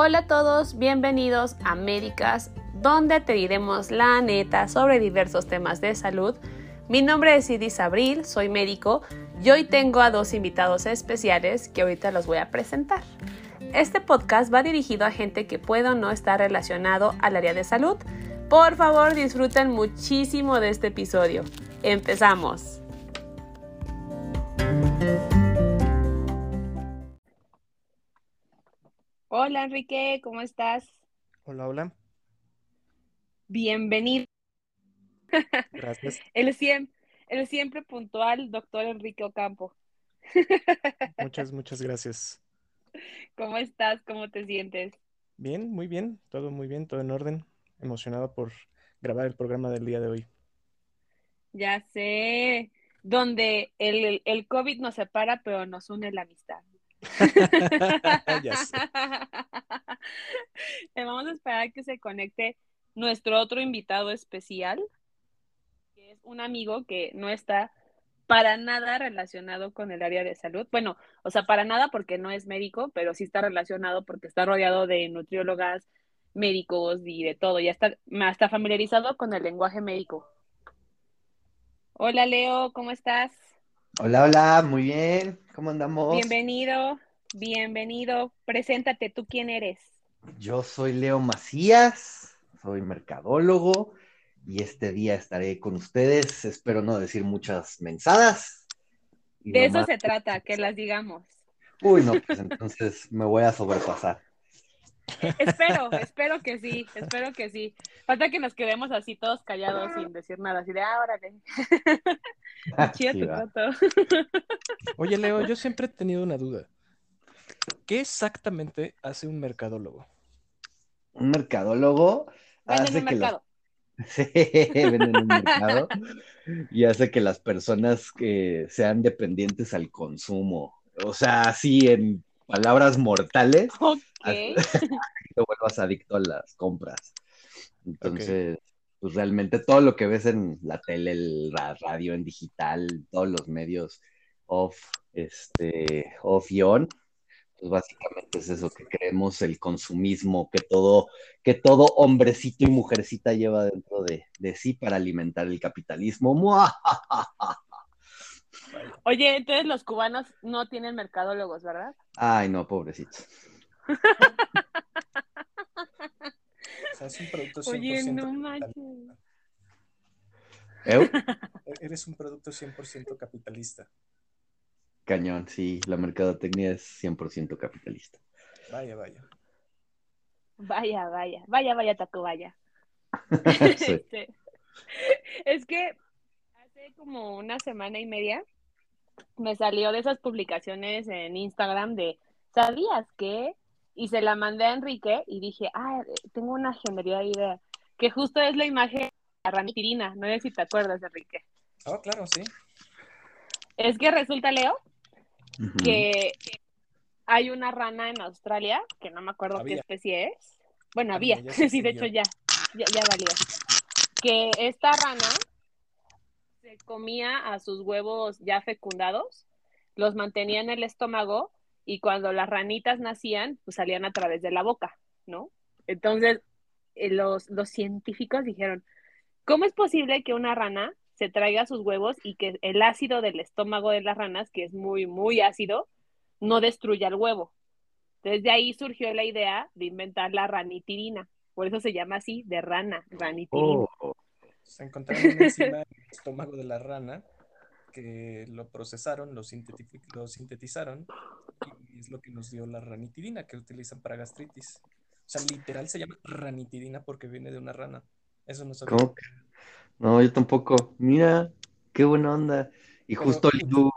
Hola a todos, bienvenidos a Médicas, donde te diremos la neta sobre diversos temas de salud. Mi nombre es Idis Abril, soy médico y hoy tengo a dos invitados especiales que ahorita los voy a presentar. Este podcast va dirigido a gente que puede o no estar relacionado al área de salud. Por favor, disfruten muchísimo de este episodio. Empezamos. Hola Enrique, ¿cómo estás? Hola, hola. Bienvenido. Gracias. El siempre, el siempre puntual doctor Enrique Ocampo. Muchas, muchas gracias. ¿Cómo estás? ¿Cómo te sientes? Bien, muy bien, todo muy bien, todo en orden. Emocionado por grabar el programa del día de hoy. Ya sé, donde el, el COVID nos separa, pero nos une la amistad. Eh, Vamos a esperar que se conecte nuestro otro invitado especial, que es un amigo que no está para nada relacionado con el área de salud. Bueno, o sea, para nada porque no es médico, pero sí está relacionado porque está rodeado de nutriólogas, médicos y de todo. Ya está, está familiarizado con el lenguaje médico. Hola Leo, ¿cómo estás? Hola, hola, muy bien. ¿Cómo andamos? Bienvenido, bienvenido. Preséntate, ¿tú quién eres? Yo soy Leo Macías, soy mercadólogo y este día estaré con ustedes. Espero no decir muchas mensadas. De eso se trata, que las digamos. Uy, no, pues entonces me voy a sobrepasar. Espero, espero que sí, espero que sí. Falta que nos quedemos así todos callados sin decir nada, así de, ah. Chido Sí, va. foto. Oye, Leo, yo siempre he tenido una duda. ¿Qué exactamente hace un mercadólogo? Un mercadólogo hace un que las mercado. Sí, venden un mercado y hace que las personas que sean dependientes al consumo, o sea, así en palabras mortales, Ok. te vuelvas adicto a las compras. Entonces, pues realmente todo lo que ves en la tele, el- la radio, en digital, todos los medios off, este, off y on, pues básicamente es eso que creemos, el consumismo, que todo, que todo hombrecito y mujercita lleva dentro de, de sí para alimentar el capitalismo. ¡Muajajaja! Oye, entonces los cubanos no tienen mercadólogos, ¿verdad? Ay, no, pobrecitos. O sea, es un producto 100% Oye, no capitalista. manches. ¿Eu? E- Eres un producto 100% capitalista. Cañón, sí, la mercadotecnia es 100% capitalista. Vaya, vaya. Vaya, vaya, vaya, vaya, Tacubaya. Sí. Este, es que hace como una semana y media me salió de esas publicaciones en Instagram de ¿sabías qué? Y se la mandé a Enrique y dije, ah, tengo una genialidad idea, que justo es la imagen de la ranitirina, no sé si te acuerdas, Enrique. Oh, claro, sí. Es que resulta, Leo, que hay una rana en Australia, que no me acuerdo qué especie es. Bueno, Había, había, sí, de hecho ya, ya, ya valió. Que esta rana se comía a sus huevos ya fecundados, los mantenía en el estómago y cuando las ranitas nacían, pues salían a través de la boca, ¿no? Entonces, eh, los, los científicos dijeron, ¿cómo es posible que una rana se traiga sus huevos y que el ácido del estómago de las ranas, que es muy, muy ácido, no destruya el huevo? Entonces de ahí surgió la idea de inventar la ranitirina. Por eso se llama así, de rana, ranitirina. Oh, Se encontraron una enzima en el estómago de la rana que lo procesaron, lo, lo sintetizaron y es lo que nos dio la ranitidina que utilizan para gastritis. O sea, literal se llama ranitidina porque viene de una rana. Eso no sabía. ¿cómo? No, yo tampoco. Mira, qué buena onda. Y Pero- justo Lidu,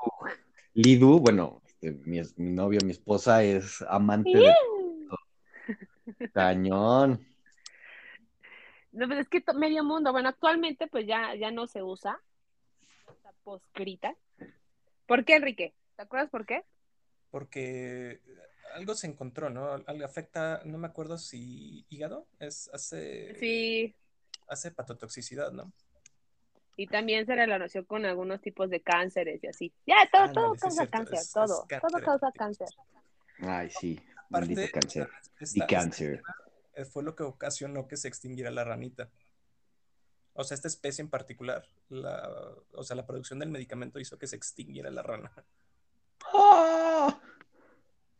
Lidu, bueno, este, mi, es- mi novio, mi esposa es amante de cañón. No, pues es que medio mundo, bueno, actualmente pues ya, ya no se usa. Está poscrita. ¿Por qué, Enrique? ¿Te acuerdas por qué? Porque algo se encontró, ¿no? Algo afecta, no me acuerdo si hígado, es, hace, Sí, hace hepatotoxicidad, ¿no? y también se relacionó con algunos tipos de cánceres y así. Ya, todo, Ándale, todo causa cierto, cáncer, es- es todo, cáncer todo causa cáncer. Ay, sí. Maldito Aparte, cáncer. esta- Y cáncer. Fue lo que ocasionó que se extinguiera la ranita. O sea, esta especie en particular, la, o sea, la producción del medicamento hizo que se extinguiera la rana. ¡Ah!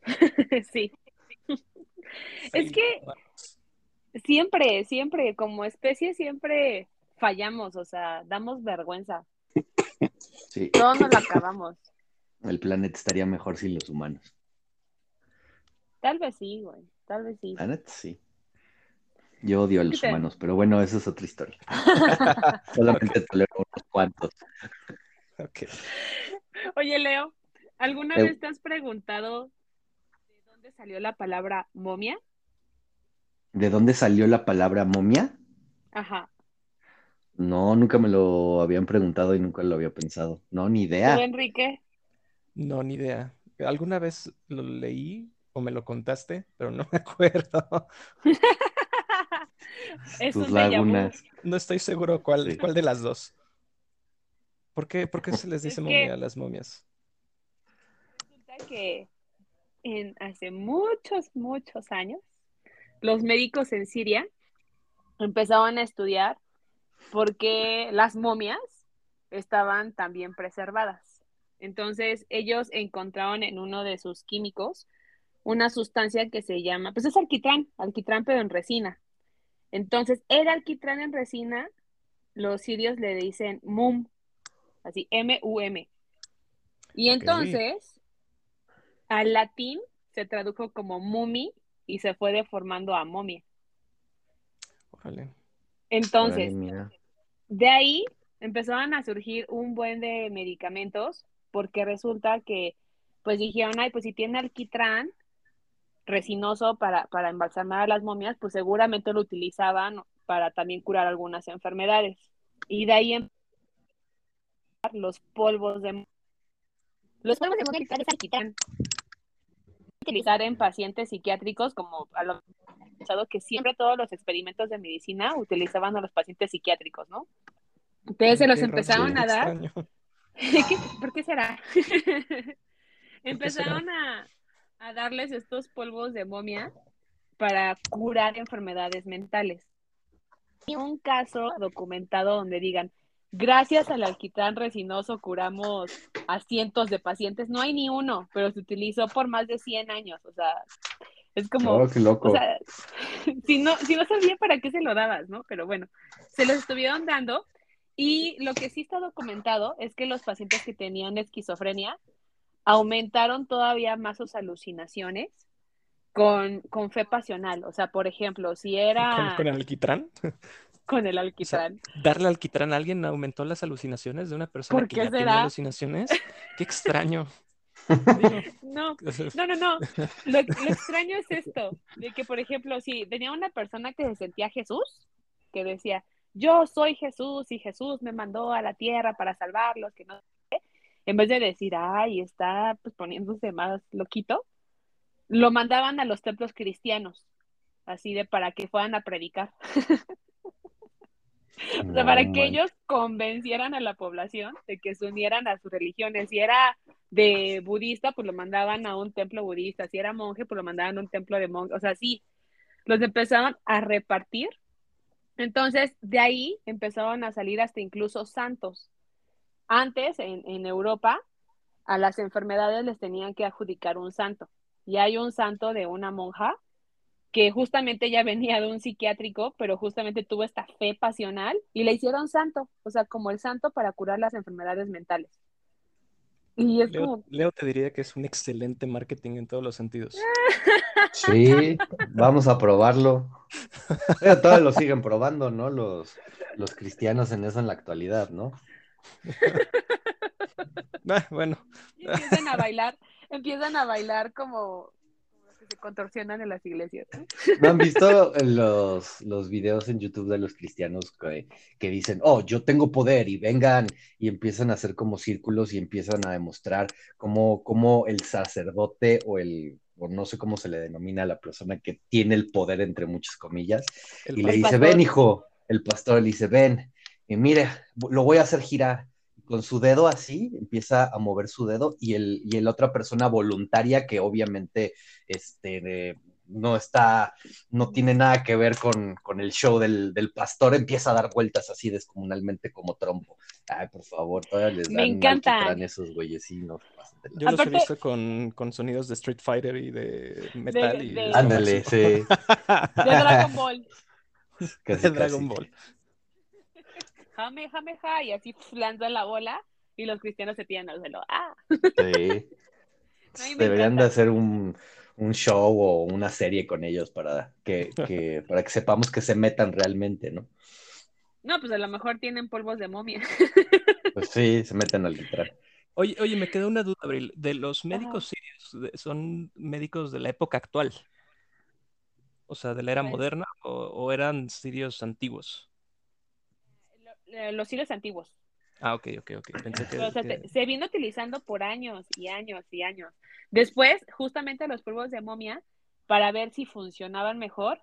sí. Es que-. Siempre, siempre, como especie, siempre fallamos, o sea, damos vergüenza. Sí, Todos nos lo acabamos. el planeta estaría mejor sin los humanos. Tal vez sí, güey. Tal vez sí. La neta, sí. Yo odio a los humanos, pero bueno, eso es otra historia. Solamente tolero unos cuantos. Oye, Leo, ¿alguna vez te has preguntado de dónde salió la palabra momia? ¿De dónde salió la palabra momia? Ajá. No, nunca me lo habían preguntado y nunca lo había pensado. No, ni ¿Tú, idea. Enrique? No, ni idea. ¿Alguna vez lo leí o me lo contaste? Pero no me acuerdo. es Tus lagunas. No estoy seguro cuál, Sí. cuál de las dos. ¿Por qué, por qué se les dice Es momia que- a las momias? Resulta que en hace muchos, muchos años, los médicos en Siria empezaban a estudiar por qué las momias estaban tan bien preservadas. Entonces, ellos encontraron en uno de sus químicos una sustancia que se llama, pues es alquitrán, alquitrán pero en resina. Entonces, el alquitrán en resina, los sirios le dicen mum, así, M-U-M. Y entonces, al latín se tradujo como mumi y se fue deformando a momia. Órale. Entonces, Órale, de ahí empezaron a surgir un buen de medicamentos porque resulta que pues dijeron, ay, pues si tiene alquitrán resinoso para, para embalsamar a las momias, pues seguramente lo utilizaban para también curar algunas enfermedades. Y de ahí empezaron los polvos de los polvos de momia alquitrán. Utilizar en pacientes psiquiátricos como a lo que siempre todos los experimentos de medicina utilizaban a los pacientes psiquiátricos, ¿no? Entonces se los empezaron a dar. ¿Qué- ¿Por qué será? Empezaron a, a darles estos polvos de momia para curar enfermedades mentales. Y un caso documentado donde digan, gracias al alquitrán resinoso curamos a cientos de pacientes. No hay ni uno, pero se utilizó por más de 100 años. O sea, es como... Oh, qué loco. O sea, si no, si no sabía para qué se lo dabas, ¿no? Pero bueno, se los estuvieron dando. Y lo que sí está documentado es que los pacientes que tenían esquizofrenia aumentaron todavía más sus alucinaciones con, con fe pasional. O sea, por ejemplo, si ¿Con, era con el alquitrán? con el alquitrán. ¿Darle alquitrán a alguien aumentó las alucinaciones de una persona ¿Por que qué ya será? alucinaciones? Qué extraño. No, no, no, no. Lo, lo extraño es esto, de que, por ejemplo, si tenía una persona que se sentía Jesús, que decía, yo soy Jesús y Jesús me mandó a la tierra para salvarlos, que no sé qué", en vez de decir, ay, está pues poniéndose más loquito, lo mandaban a los templos cristianos, así de para que fueran a predicar. O sea, para que ellos convencieran a la población de que se unieran a sus religiones. Si era de budista, pues lo mandaban a un templo budista. Si era monje, pues lo mandaban a un templo de monje. O sea, sí, los empezaron a repartir. Entonces, de ahí empezaron a salir hasta incluso santos. Antes, en, en Europa, a las enfermedades les tenían que adjudicar un santo. Y hay un santo de una monja que justamente ya venía de un psiquiátrico, pero justamente tuvo esta fe pasional y le hicieron santo, o sea, como el santo para curar las enfermedades mentales. Y es Leo, como, Leo te diría que es un excelente marketing en todos los sentidos. Sí, vamos a probarlo. Todavía lo siguen probando, ¿no? Los, los cristianos en eso en la actualidad, ¿no? Ah, bueno, y empiezan a bailar, empiezan a bailar como, como los que se contorsionan en las iglesias. ¿no? ¿No han visto los, los videos en YouTube de los cristianos que, que dicen, oh, yo tengo poder y vengan y empiezan a hacer como círculos y empiezan a demostrar cómo, cómo el sacerdote o el, o no sé cómo se le denomina a la persona que tiene el poder entre muchas comillas, el y le El dice, pastor. ven hijo, el pastor le dice, ven, y mire, lo voy a hacer girar. con su dedo así, empieza a mover su dedo y el, y el otra persona voluntaria que obviamente este, no está, no tiene nada que ver con, el show del, pastor, empieza a dar vueltas así descomunalmente como trompo. Ay, por favor, todavía les dan Me encantan esos güeyesinos. Yo los he visto con, sonidos de Street Fighter y de metal. y Ándale, sí. De Dragon Ball. de Dragon Ball. Jame, jame, ja, y así lanza la bola y los cristianos se tiran al suelo. ¡Ah! Sí. Deberían de hacer un, un show o una serie con ellos para que, para que sepamos que se metan realmente, ¿no? No, pues a lo mejor tienen polvos de momia. Pues sí, se meten al literal. Oye, oye, me quedó una duda, Abril. ¿De los médicos sirios son médicos de la época actual? O sea, de la era pues moderna o, eran sirios antiguos? Eh, los sirios antiguos. Ah, ok, ok, ok. se viene utilizando por años y años y años. Después, justamente los polvos de momia, para ver si funcionaban mejor,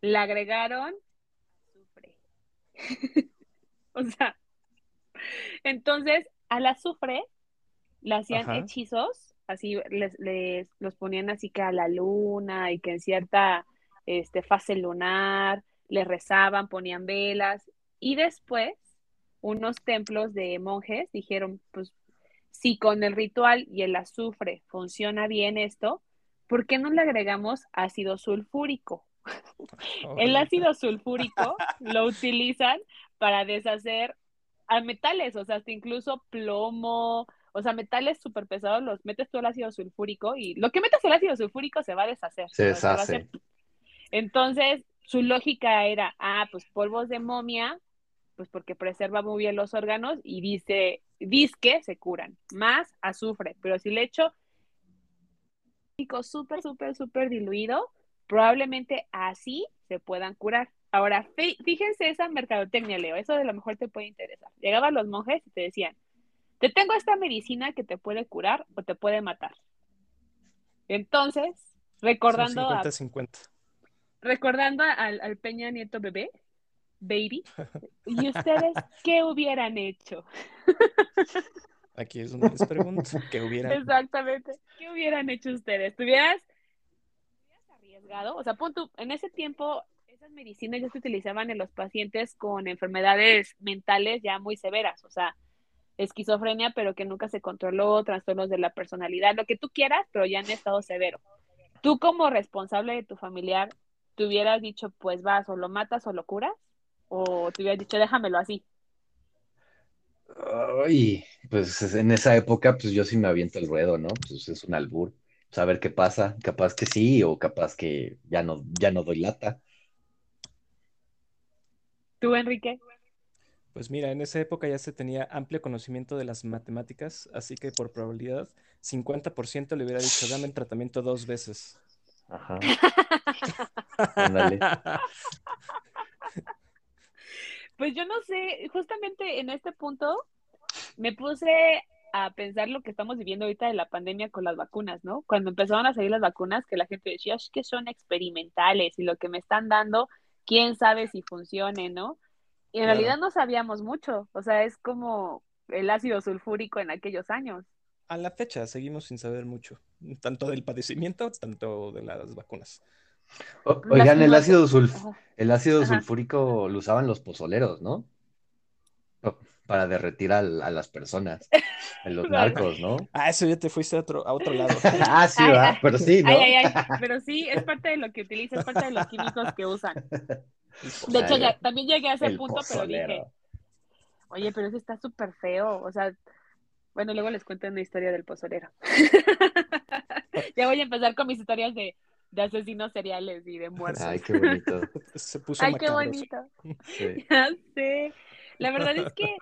le agregaron azufre. o sea, entonces al azufre le hacían hechizos, así les, les, los ponían así que a la luna y que en cierta este, fase lunar, le rezaban, ponían velas y después unos templos de monjes dijeron, pues si con el ritual y el azufre funciona bien esto, ¿por qué no le agregamos ácido sulfúrico? el ácido sulfúrico lo utilizan para deshacer a metales, o sea, hasta incluso plomo, o sea, metales súper pesados, los metes tú el ácido sulfúrico y lo que metes el ácido sulfúrico se va a deshacer. Se deshace. Entonces, su lógica era, ah, pues polvos de momia, pues porque preserva muy bien los órganos y dice, que se curan, más azufre, pero si le echo súper, súper, súper diluido, probablemente así se puedan curar. Ahora, fíjense esa mercadotecnia, Leo, eso de lo mejor te puede interesar. Llegaban los monjes y te decían, te tengo esta medicina que te puede curar o te puede matar. Entonces, recordando 50, a... 50. Recordando al, al Peña Nieto bebé, baby. ¿Y ustedes qué hubieran hecho? Aquí es donde les pregunto, ¿qué hubieran Exactamente, ¿qué hubieran hecho ustedes? ¿Tuvieras, arriesgado? O sea, punto, en ese tiempo esas medicinas ya se utilizaban en los pacientes con enfermedades mentales ya muy severas, o sea, esquizofrenia, pero que nunca se controló, trastornos de la personalidad, lo que tú quieras, pero ya en estado severo. Tú como responsable de tu familiar, ¿te hubieras dicho, pues vas o lo matas o lo curas? ¿O te hubieras dicho, déjamelo así? Ay, pues en esa época, pues yo sí me aviento el ruedo, ¿no? Pues es un albur. Saber pues, qué pasa, capaz que sí, o capaz que ya no, ya no doy lata. ¿Tú, Enrique? Pues mira, en esa época ya se tenía amplio conocimiento de las matemáticas, así que por probabilidad, 50% le hubiera dicho, dame el tratamiento dos veces. Ajá. Pues yo no sé, justamente en este punto me puse a pensar lo que estamos viviendo ahorita de la pandemia con las vacunas, ¿no? Cuando empezaron a salir las vacunas, que la gente decía, es que son experimentales y lo que me están dando, quién sabe si funcione, ¿no? Y en realidad no sabíamos mucho, o sea, es como el ácido sulfúrico en aquellos años. A la fecha seguimos sin saber mucho, tanto del padecimiento, tanto de las vacunas oigan, el ácido, el ácido sulfúrico lo usaban los pozoleros, ¿no? Para derretir a, las personas, en los narcos, ¿no? Ah, eso ya te fuiste a otro, a otro lado. ah, sí, pero sí, ¿no? Pero sí, es parte de lo que utiliza, es parte de los químicos que usan. De hecho, ya, también llegué a ese punto, pero dije, oye, pero eso está súper feo, o sea, bueno, luego les cuento una historia del pozolero. ya voy a empezar con mis historias de de asesinos seriales y de muertos. Ay, qué bonito. Se puso Ay, qué bonito. Ya sé. La verdad es que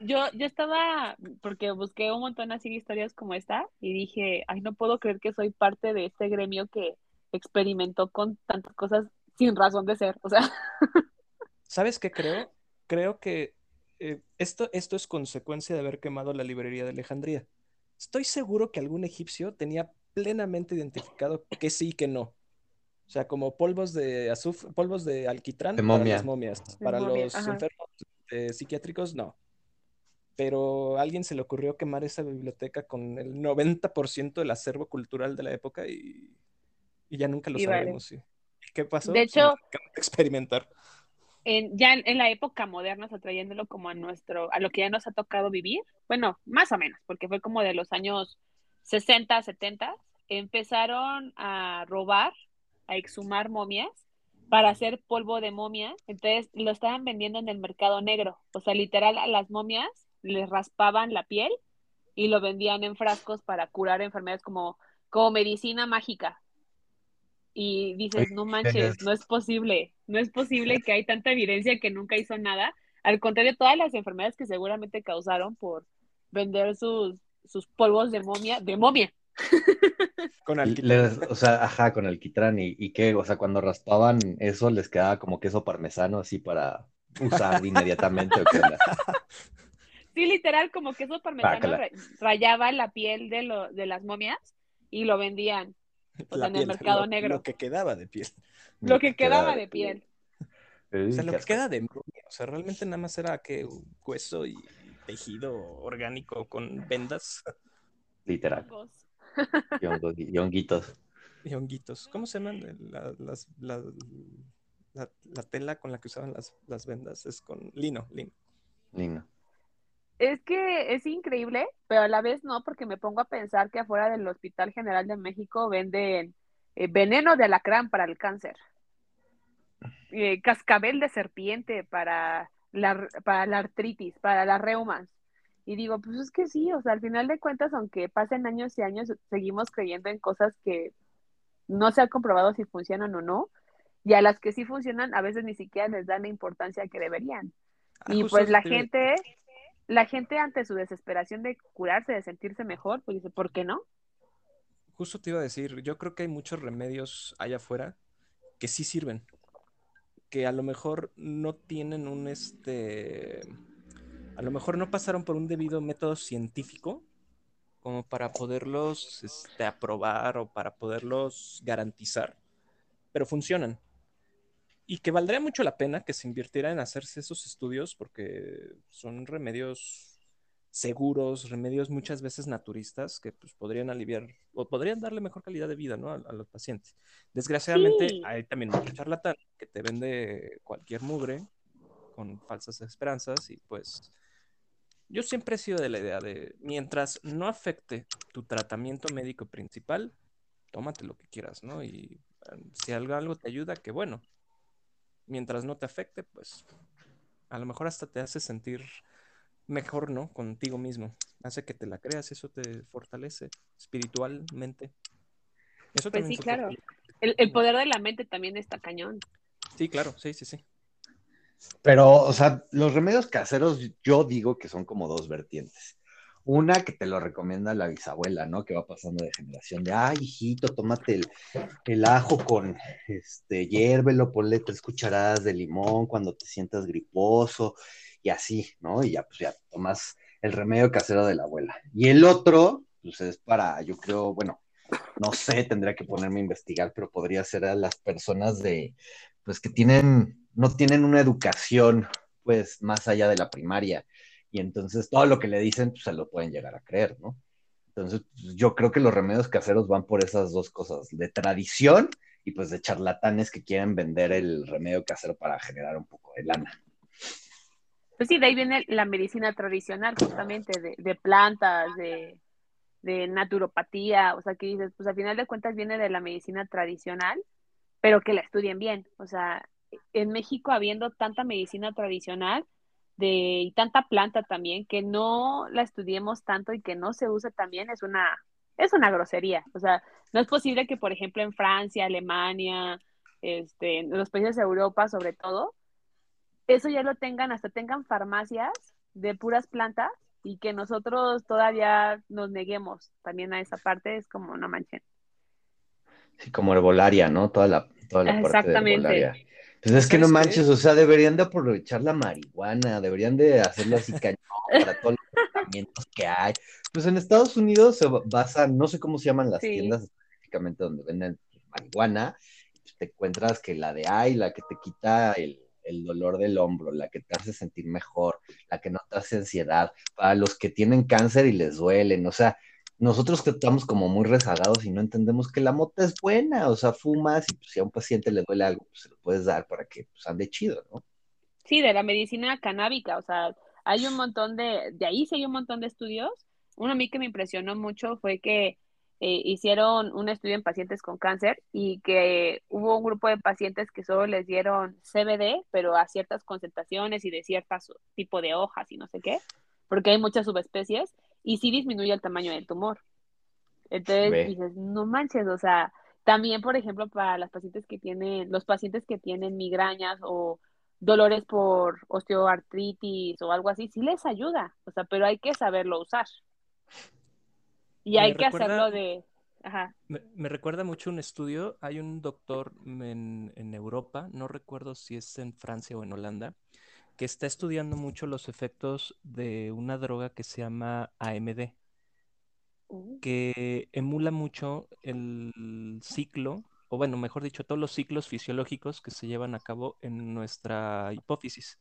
yo, yo estaba, porque busqué un montón así de historias como esta y dije, ay, no puedo creer que soy parte de este gremio que experimentó con tantas cosas sin razón de ser. O sea. ¿Sabes qué creo? Creo que eh, esto, esto es consecuencia de haber quemado la librería de Alejandría. Estoy seguro que algún egipcio tenía plenamente identificado que sí y que no. O sea, como polvos de azufre, polvos de alquitrán para las momias. Para los enfermos psiquiátricos, no. pero a alguien se le ocurrió quemar esa biblioteca con el 90% del acervo cultural de la época y, ya nunca lo sabemos. ¿Qué pasó? De hecho, experimentar. En, ya en la época moderna, o trayéndolo como a nuestro, a lo que ya nos ha tocado vivir, bueno, más o menos, porque fue como de los años 60, 70, empezaron a robar, a exhumar momias para hacer polvo de momia, entonces lo estaban vendiendo en el mercado negro, o sea, literal a las momias les raspaban la piel y lo vendían en frascos para curar enfermedades como, como medicina mágica. Y dices, no manches, no es posible, no es posible que hay tanta evidencia que nunca hizo nada. Al contrario, todas las enfermedades que seguramente causaron por vender sus, sus polvos de momia, de momia, con alquitrán. o sea, ajá, con alquitrán. ¿Y, y qué? O sea, cuando raspaban eso, les quedaba como queso parmesano así para usar inmediatamente. Sí, literal, como queso parmesano rayaba la piel de, lo, de las momias y lo vendían en el mercado negro. Lo que quedaba de piel. Lo que quedaba de piel. O sea, lo que queda de momia. O sea, realmente nada más era que hueso y tejido orgánico con vendas. Literal. Y, honguitos. Y honguitos. ¿Cómo se llaman la, las, la, la, tela con la que usaban las, las vendas? Es con lino, lino. Lino. Es que es increíble, pero a la vez no, porque me pongo a pensar que afuera del Hospital General de México venden eh, veneno de alacrán para el cáncer, eh, cascabel de serpiente para la, para la artritis, para las reumas. Y digo, pues es que sí, o sea, al final de cuentas, aunque pasen años y años, seguimos creyendo en cosas que no se ha comprobado si funcionan o no, y a las que sí funcionan, a veces ni siquiera les dan la importancia que deberían. Ah, y pues la gente, la gente ante su desesperación de curarse, de sentirse mejor, pues dice, ¿por qué no? Justo te iba a decir, yo creo que hay muchos remedios allá afuera que sí sirven, que a lo mejor no tienen un este a lo mejor no pasaron por un debido método científico como para poderlos este, aprobar o para poderlos garantizar, pero funcionan. Y que valdría mucho la pena que se invirtiera en hacerse esos estudios porque son remedios seguros, remedios muchas veces naturistas que pues, podrían aliviar o podrían darle mejor calidad de vida a, los pacientes. Desgraciadamente hay también mucho charlatán que te vende cualquier mugre con falsas esperanzas y pues yo siempre he sido de la idea de, mientras no afecte tu tratamiento médico principal, tómate lo que quieras, ¿no? Y eh, si algo, algo te ayuda, que bueno. Mientras no te afecte, pues a lo mejor hasta te hace sentir mejor, ¿no? Contigo mismo. Hace que te la creas, eso te fortalece espiritualmente. Eso pues sí, claro. El, el poder de la mente también está cañón. Sí, claro, sí, sí, sí. Pero, o sea, los remedios caseros, yo digo que son como dos vertientes. Una que te lo recomienda la bisabuela, ¿no? Que va pasando de generación de, ay, hijito, tómate el, ajo con, este, hiérvelo, ponle tres cucharadas de limón cuando te sientas griposo y así, ¿no? Y ya, pues ya tomas el remedio casero de la abuela. Y el otro, pues es para, yo creo, bueno, no sé, tendría que ponerme a investigar, pero podría ser a las personas de, pues que tienen no tienen una educación, pues, más allá de la primaria. Y entonces todo lo que le dicen, pues, se lo pueden llegar a creer, ¿no? Entonces, pues, yo creo que los remedios caseros van por esas dos cosas, de tradición y pues de charlatanes que quieren vender el remedio casero para generar un poco de lana. Pues sí, de ahí viene la medicina tradicional, justamente, de, de plantas, de, naturopatía, o sea, que dices, pues al final de cuentas viene de la medicina tradicional, pero que la estudien bien, o sea, en México habiendo tanta medicina tradicional de, y tanta planta también, que no la estudiemos tanto y que no se use también es una, es una grosería. O sea, no es posible que, por ejemplo, en Francia, Alemania, este, en los países de Europa sobre todo, eso ya lo tengan, hasta tengan farmacias de puras plantas y que nosotros todavía nos neguemos también a esa parte, es como no manchen. Sí, como herbolaria, ¿no? Toda la, toda la Exactamente. Parte de pues es que no manches, o sea, deberían de aprovechar la marihuana, deberían de hacerlo así cañón para todos los tratamientos que hay. Pues en Estados Unidos se basan, no sé cómo se llaman las tiendas específicamente donde venden marihuana, pues te encuentras que la de ahí, la que te quita el, el dolor del hombro, la que te hace sentir mejor, la que no te hace ansiedad, para los que tienen cáncer y les duelen, o sea, nosotros que estamos como muy rezagados y no entendemos que la mota es buena, o sea, fumas y pues, si a un paciente le duele algo, pues se lo puedes dar para que pues, ande chido, ¿no? Sí, de la medicina canábica, o sea, hay un montón de, de ahí sí hay un montón de estudios. Uno a mí que me impresionó mucho fue que eh, hicieron un estudio en pacientes con cáncer y que hubo un grupo de pacientes que solo les dieron CBD, pero a ciertas concentraciones y de ciertas tipo de hojas y no sé qué, porque hay muchas subespecies y sí disminuye el tamaño del tumor. Entonces dices, no manches, o sea, también, por ejemplo, para las pacientes que tienen, los pacientes que tienen migrañas o dolores por osteoartritis o algo así, sí les ayuda, o sea, pero hay que saberlo usar. Y hay que hacerlo de... Ajá. Me, recuerda mucho un estudio, hay un doctor en, en Europa, no recuerdo si es en Francia o en Holanda, que está estudiando mucho los efectos de una droga que se llama AMD, uh. que emula mucho el ciclo, o bueno, mejor dicho, todos los ciclos fisiológicos que se llevan a cabo en nuestra hipófisis.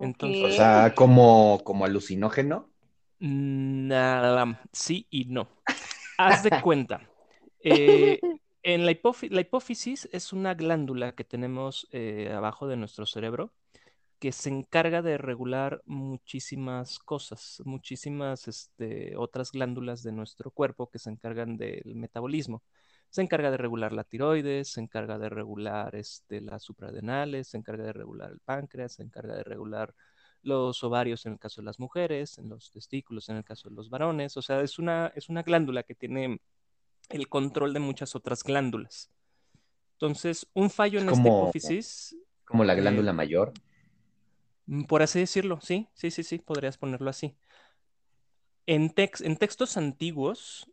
Entonces, o sea, como, como alucinógeno. Nada, sí y no. Haz de cuenta. Eh, en la, hipófisis es una glándula que tenemos eh, abajo de nuestro cerebro que se encarga de regular muchísimas cosas, muchísimas este, otras glándulas de nuestro cuerpo que se encargan del metabolismo. Se encarga de regular la tiroides, se encarga de regular este, las supradenales, se encarga de regular el páncreas, se encarga de regular los ovarios en el caso de las mujeres, en los testículos en el caso de los varones. O sea, es una, es una glándula que tiene el control de muchas otras glándulas. Entonces, un fallo en esta hipófisis. Como la glándula eh, mayor. Mm, por así decirlo, sí, sí, sí, sí, podrías ponerlo así. En, en textos antiguos,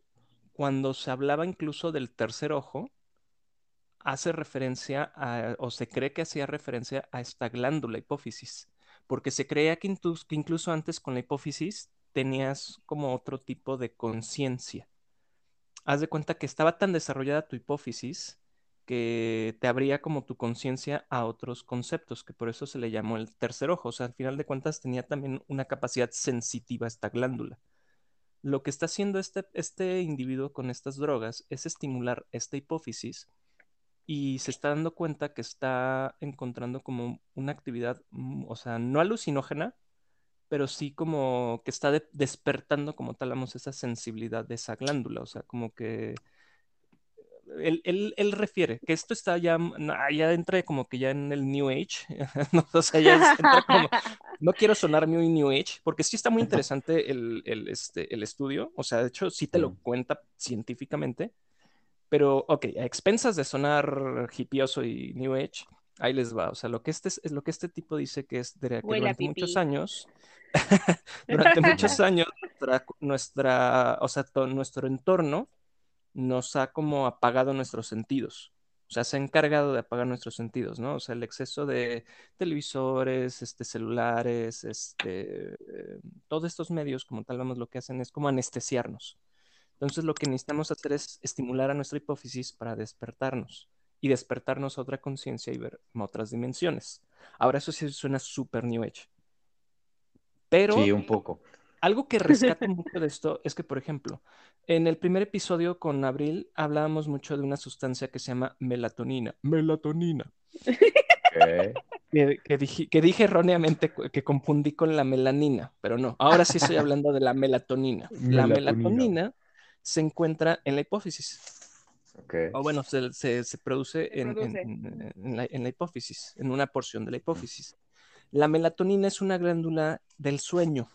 cuando se hablaba incluso del tercer ojo, hace referencia a, o se cree que hacía referencia a esta glándula hipófisis, porque se creía que, incluso antes con la hipófisis tenías como otro tipo de conciencia haz de cuenta que estaba tan desarrollada tu hipófisis que te abría como tu conciencia a otros conceptos, que por eso se le llamó el tercer ojo. O sea, al final de cuentas tenía también una capacidad sensitiva esta glándula. Lo que está haciendo este, este individuo con estas drogas es estimular esta hipófisis y se está dando cuenta que está encontrando como una actividad, mm, o sea, no alucinógena, pero sí como que está despertando como talamos esa sensibilidad de esa glándula, o sea, como que él, él, refiere que esto está ya, ya entra como que ya en el New Age, no, o sea, ya entra como, no quiero sonar muy New Age, porque sí está muy interesante el, el, este, el estudio, o sea, de hecho sí te lo cuenta científicamente, pero ok, a expensas de sonar hipioso y New Age, ahí les va, o sea, lo que este, es lo que este tipo dice que es de, que durante muchos años, durante muchos años, nuestra, o sea, nuestro entorno nos ha como apagado nuestros sentidos. O sea, se ha encargado de apagar nuestros sentidos, ¿no? O sea, el exceso de televisores, este, celulares, este, eh, todos estos medios, como tal, vamos, lo que hacen es como anestesiarnos. Entonces, lo que necesitamos hacer es estimular a nuestra hipófisis para despertarnos y despertarnos a otra conciencia y ver otras dimensiones. Ahora, eso sí suena súper New Age. Pero. Sí, un poco. Algo que rescata mucho de esto es que, por ejemplo, en el primer episodio con Abril hablábamos mucho de una sustancia que se llama melatonina. Melatonina. Que, dije, que, dije, erróneamente que confundí con la melanina, pero no. Ahora sí estoy hablando de la melatonina. La melatonina se encuentra en la hipófisis. O bueno, se, produce, en, la, hipófisis, en una porción de la hipófisis. La melatonina es una glándula del sueño.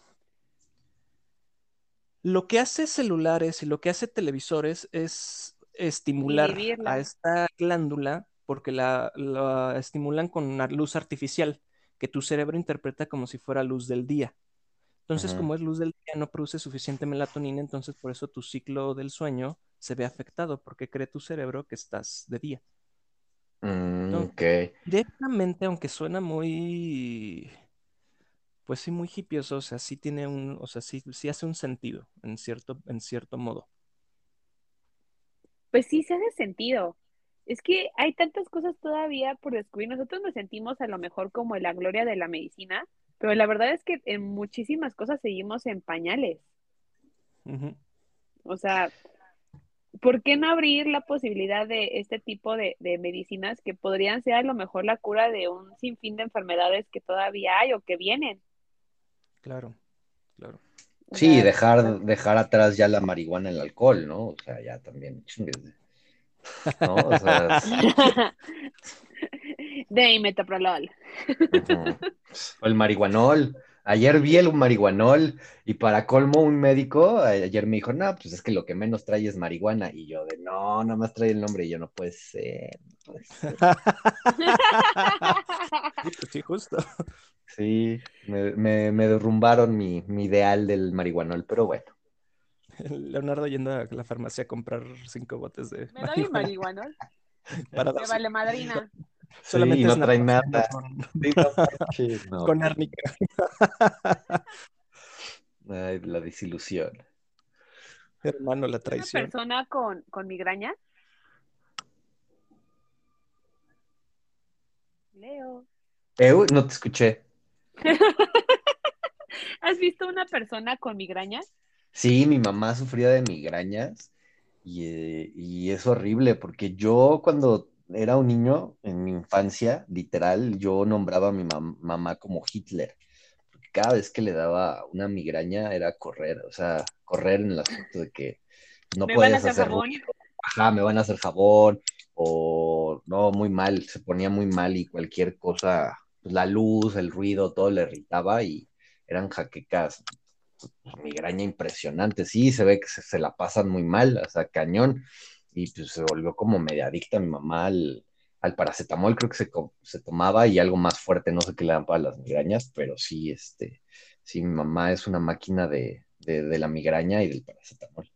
Lo que hace celulares y lo que hace televisores es estimular a esta glándula porque la, la, estimulan con una luz artificial que tu cerebro interpreta como si fuera luz del día. Entonces, como es luz del día, no produce suficiente melatonina, entonces por eso tu ciclo del sueño se ve afectado, porque cree tu cerebro que estás de día. Mm, ok. Directamente, aunque suena muy, pues sí, muy hipioso, o sea, sí tiene un, o sea, sí, sí hace un sentido, en cierto, en cierto modo. Pues sí, se hace sentido. es que hay tantas cosas todavía por descubrir. Nosotros nos sentimos a lo mejor como en la gloria de la medicina, pero la verdad es que en muchísimas cosas seguimos en pañales. O sea, ¿por qué no abrir la posibilidad de este tipo de, medicinas que podrían ser a lo mejor la cura de un sinfín de enfermedades que todavía hay o que vienen? Claro, claro. Sí, dejar, dejar atrás ya la marihuana y el alcohol, ¿no? O sea, ya también ¿no? O sea, de metoprolol. O el marihuanol. Ayer vi el marihuanol y para colmo un médico ayer me dijo, no, pues es que lo que menos trae es marihuana. Y yo de, no, no más trae el nombre. Y yo, no puede ser. sí, justo. Sí, me, derrumbaron mi, mi ideal del marihuanol, pero bueno. Leonardo yendo a la farmacia a comprar cinco botes de. ¿Me doy marihuana? Para Me vale madrina. Solamente no trae nada. Con árnica. Ay, la desilusión. Hermano, la traición. ¿Una persona con, con migraña? Leo. no te escuché. ¿Has visto una persona con migraña? Sí, mi mamá sufría de migrañas eh, y, es horrible porque yo cuando era un niño, en mi infancia, literal, yo nombraba a mi mamá como Hitler. Porque cada vez que le daba una migraña era correr, o sea, correr en el asunto de que no puedes hacer, jabón. Ajá, me van a hacer jabón, o no, muy mal, se ponía muy mal y cualquier cosa, pues, la luz, el ruido, todo le irritaba y eran jaquecas migraña impresionante, sí, se ve que se, la pasan muy mal, o sea, cañón, y pues se volvió como media adicta mi mamá al, paracetamol, creo que se, se, tomaba y algo más fuerte, no sé qué le dan para las migrañas, pero sí, este, sí, mi mamá es una máquina de, de la migraña y del paracetamol.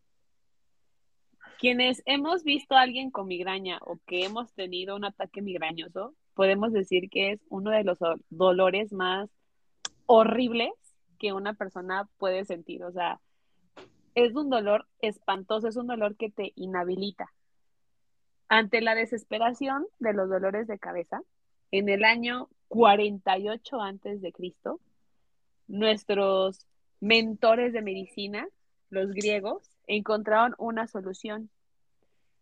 Quienes hemos visto a alguien con migraña o que hemos tenido un ataque migrañoso, podemos decir que es uno de los dolores más horribles que una persona puede sentir. O sea, es un dolor espantoso, es un dolor que te inhabilita. Ante la desesperación de los dolores de cabeza, en el año 48 antes de Cristo, nuestros mentores de medicina, los griegos, encontraron una solución.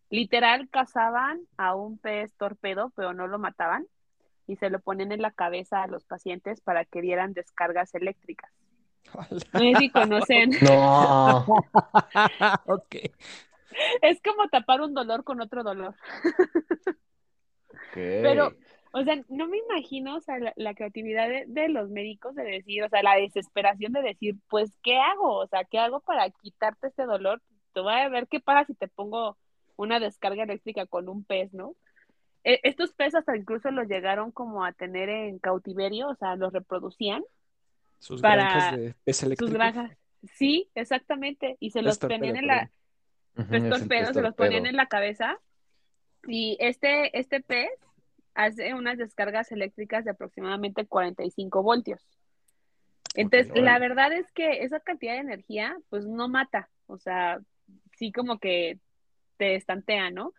Literal cazaban a un pez torpedo, pero no lo mataban y se lo ponen en la cabeza a los pacientes para que dieran descargas eléctricas. No sé si conocen. No. ok. Es como tapar un dolor con otro dolor. Pero, o sea, no me imagino, o sea, la, creatividad de, los médicos de decir, o sea, la desesperación de decir, pues, ¿qué hago? O sea, ¿qué hago para quitarte este dolor? Te voy a ver qué pasa si te pongo una descarga eléctrica con un pez, ¿no? E, estos peces hasta incluso los llegaron como a tener en cautiverio, o sea, los reproducían sus granjas de pez Sus granjas. Sí, exactamente. Y se los ponían en la. se los ponían en la cabeza. Y este, este pez hace unas descargas eléctricas de aproximadamente 45 voltios. Entonces, la verdad es que esa cantidad de energía, pues no mata. O sea, sí como que te estantea, ¿no?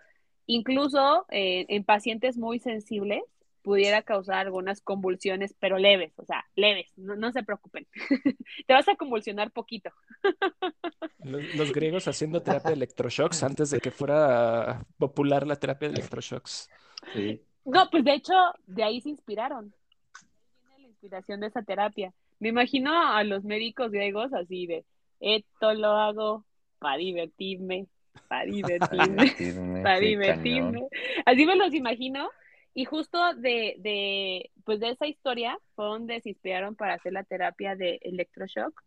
Incluso eh, en pacientes muy sensibles, pudiera causar algunas convulsiones, pero leves, o sea, leves, no, se preocupen. Te vas a convulsionar poquito. Los, griegos haciendo terapia de electroshocks antes de que fuera popular la terapia de electroshocks. Sí. No, pues de hecho, de ahí se inspiraron. La inspiración de esa terapia. Me imagino a los médicos griegos así de, esto lo hago para divertirme, para divertirme, para divertirme. Así me los imagino y justo de, de, pues de esa historia fue donde se inspiraron para hacer la terapia de electroshock.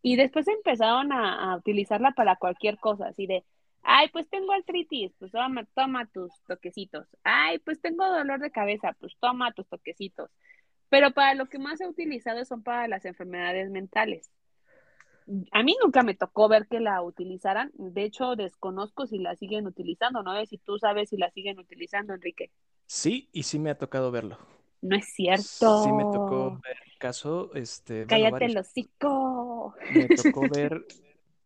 Y después empezaron a, utilizarla para cualquier cosa, así de, ay, pues tengo artritis, pues toma, toma tus toquecitos. Ay, pues tengo dolor de cabeza, pues toma tus toquecitos. Pero para lo que más ha utilizado son para las enfermedades mentales. A mí nunca me tocó ver que la utilizaran. De hecho, desconozco si la siguen utilizando. No sé si tú sabes si la siguen utilizando, Enrique. Sí, y sí me ha tocado verlo. No es cierto. Sí me tocó ver el caso, este. Cállate el hocico. Me tocó ver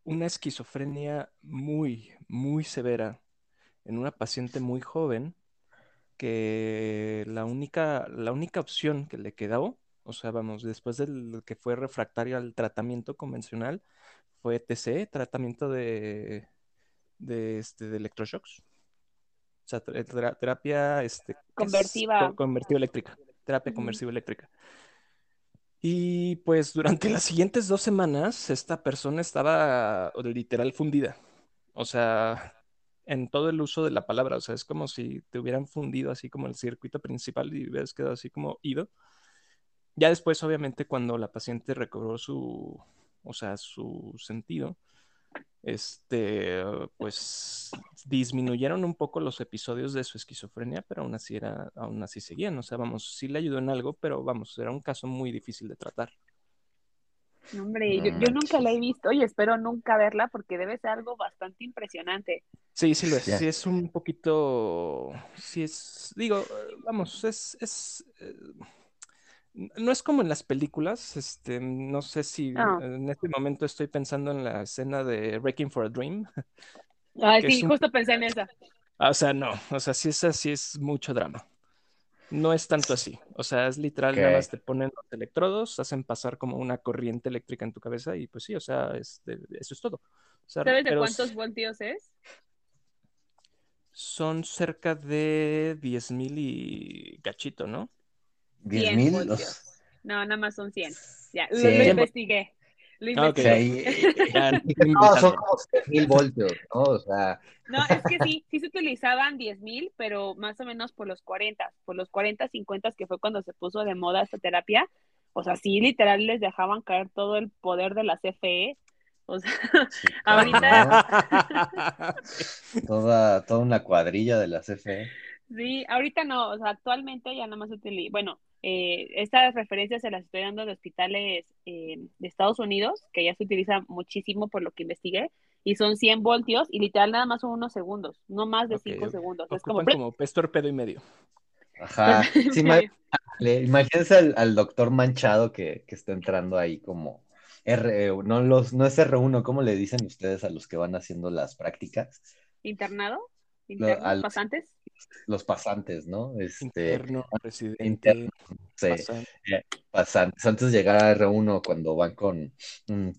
una esquizofrenia muy, muy severa en una paciente muy joven que la única, la única opción que le quedaba, o sea, vamos, después del que fue refractario al tratamiento convencional, fue TCE, tratamiento de, de, este, de electroshocks. O sea, terapia este, conversiva. convertiva eléctrica. Terapia conversiva eléctrica. Y pues durante las siguientes dos semanas, esta persona estaba literal fundida. O sea, en todo el uso de la palabra. O sea, es como si te hubieran fundido así como el circuito principal y hubieras quedado así como ido. Ya después, obviamente, cuando la paciente recobró su, o sea, su sentido, este, pues disminuyeron un poco los episodios de su esquizofrenia, pero aún así era, aún así seguían. O sea, vamos, sí le ayudó en algo, pero vamos, era un caso muy difícil de tratar. Hombre, yo, yo, nunca la he visto y espero nunca verla porque debe ser algo bastante impresionante. Sí, sí lo es. Sí es un poquito, sí es, digo, vamos, es, es, eh, no es como en las películas, este, no sé si Ah. en este momento estoy pensando en la escena de Wrecking for a Dream. Es sí, un- justo pensé en esa. Ah, O sea, no, o sea, sí es así, es mucho drama. No es tanto así, o sea, es literal, nada más te ponen los electrodos, hacen pasar como una corriente eléctrica en tu cabeza y pues sí, o sea, este, eso es todo. O sea, ¿Sabes de cuántos voltios es? son cerca de 10.000 y cachito, ¿no? 10 100 mil. No, nada más son 100. Ya, lo, investigué. Lo Ah, investigué. no son inventando. como 6 mil voltios, ¿no? O sea, No, es que sí, sí se utilizaban 10.000, pero más o menos por los 40, por los 40, 50, que fue cuando se puso de moda esta terapia. O sea, sí, literal les dejaban caer todo el poder de la CFE. O sea, sí, Ahorita- ¿no? toda, toda una cuadrilla de la CFE. sí, ahorita no, o sea, actualmente ya nada más utiliza, bueno, eh, estas referencias se las estoy dando de hospitales eh, de Estados Unidos, que ya se utiliza muchísimo por lo que investigué, y son 100 voltios, y literal nada más son unos segundos, no más de Ok, 5 ok. segundos. Es como, como pez torpedo y medio. Ajá. Sí, imagínense al, al doctor manchado que, que está entrando ahí como R, no los, no es R1, ¿cómo le dicen ustedes a los que van haciendo las prácticas? ¿Internado? ¿Internos? al- ¿Pasantes? Los pasantes, ¿no? Este, Interno, residente, interno, sí. pasante. pasantes, antes de llegar a R1, cuando van con, mm,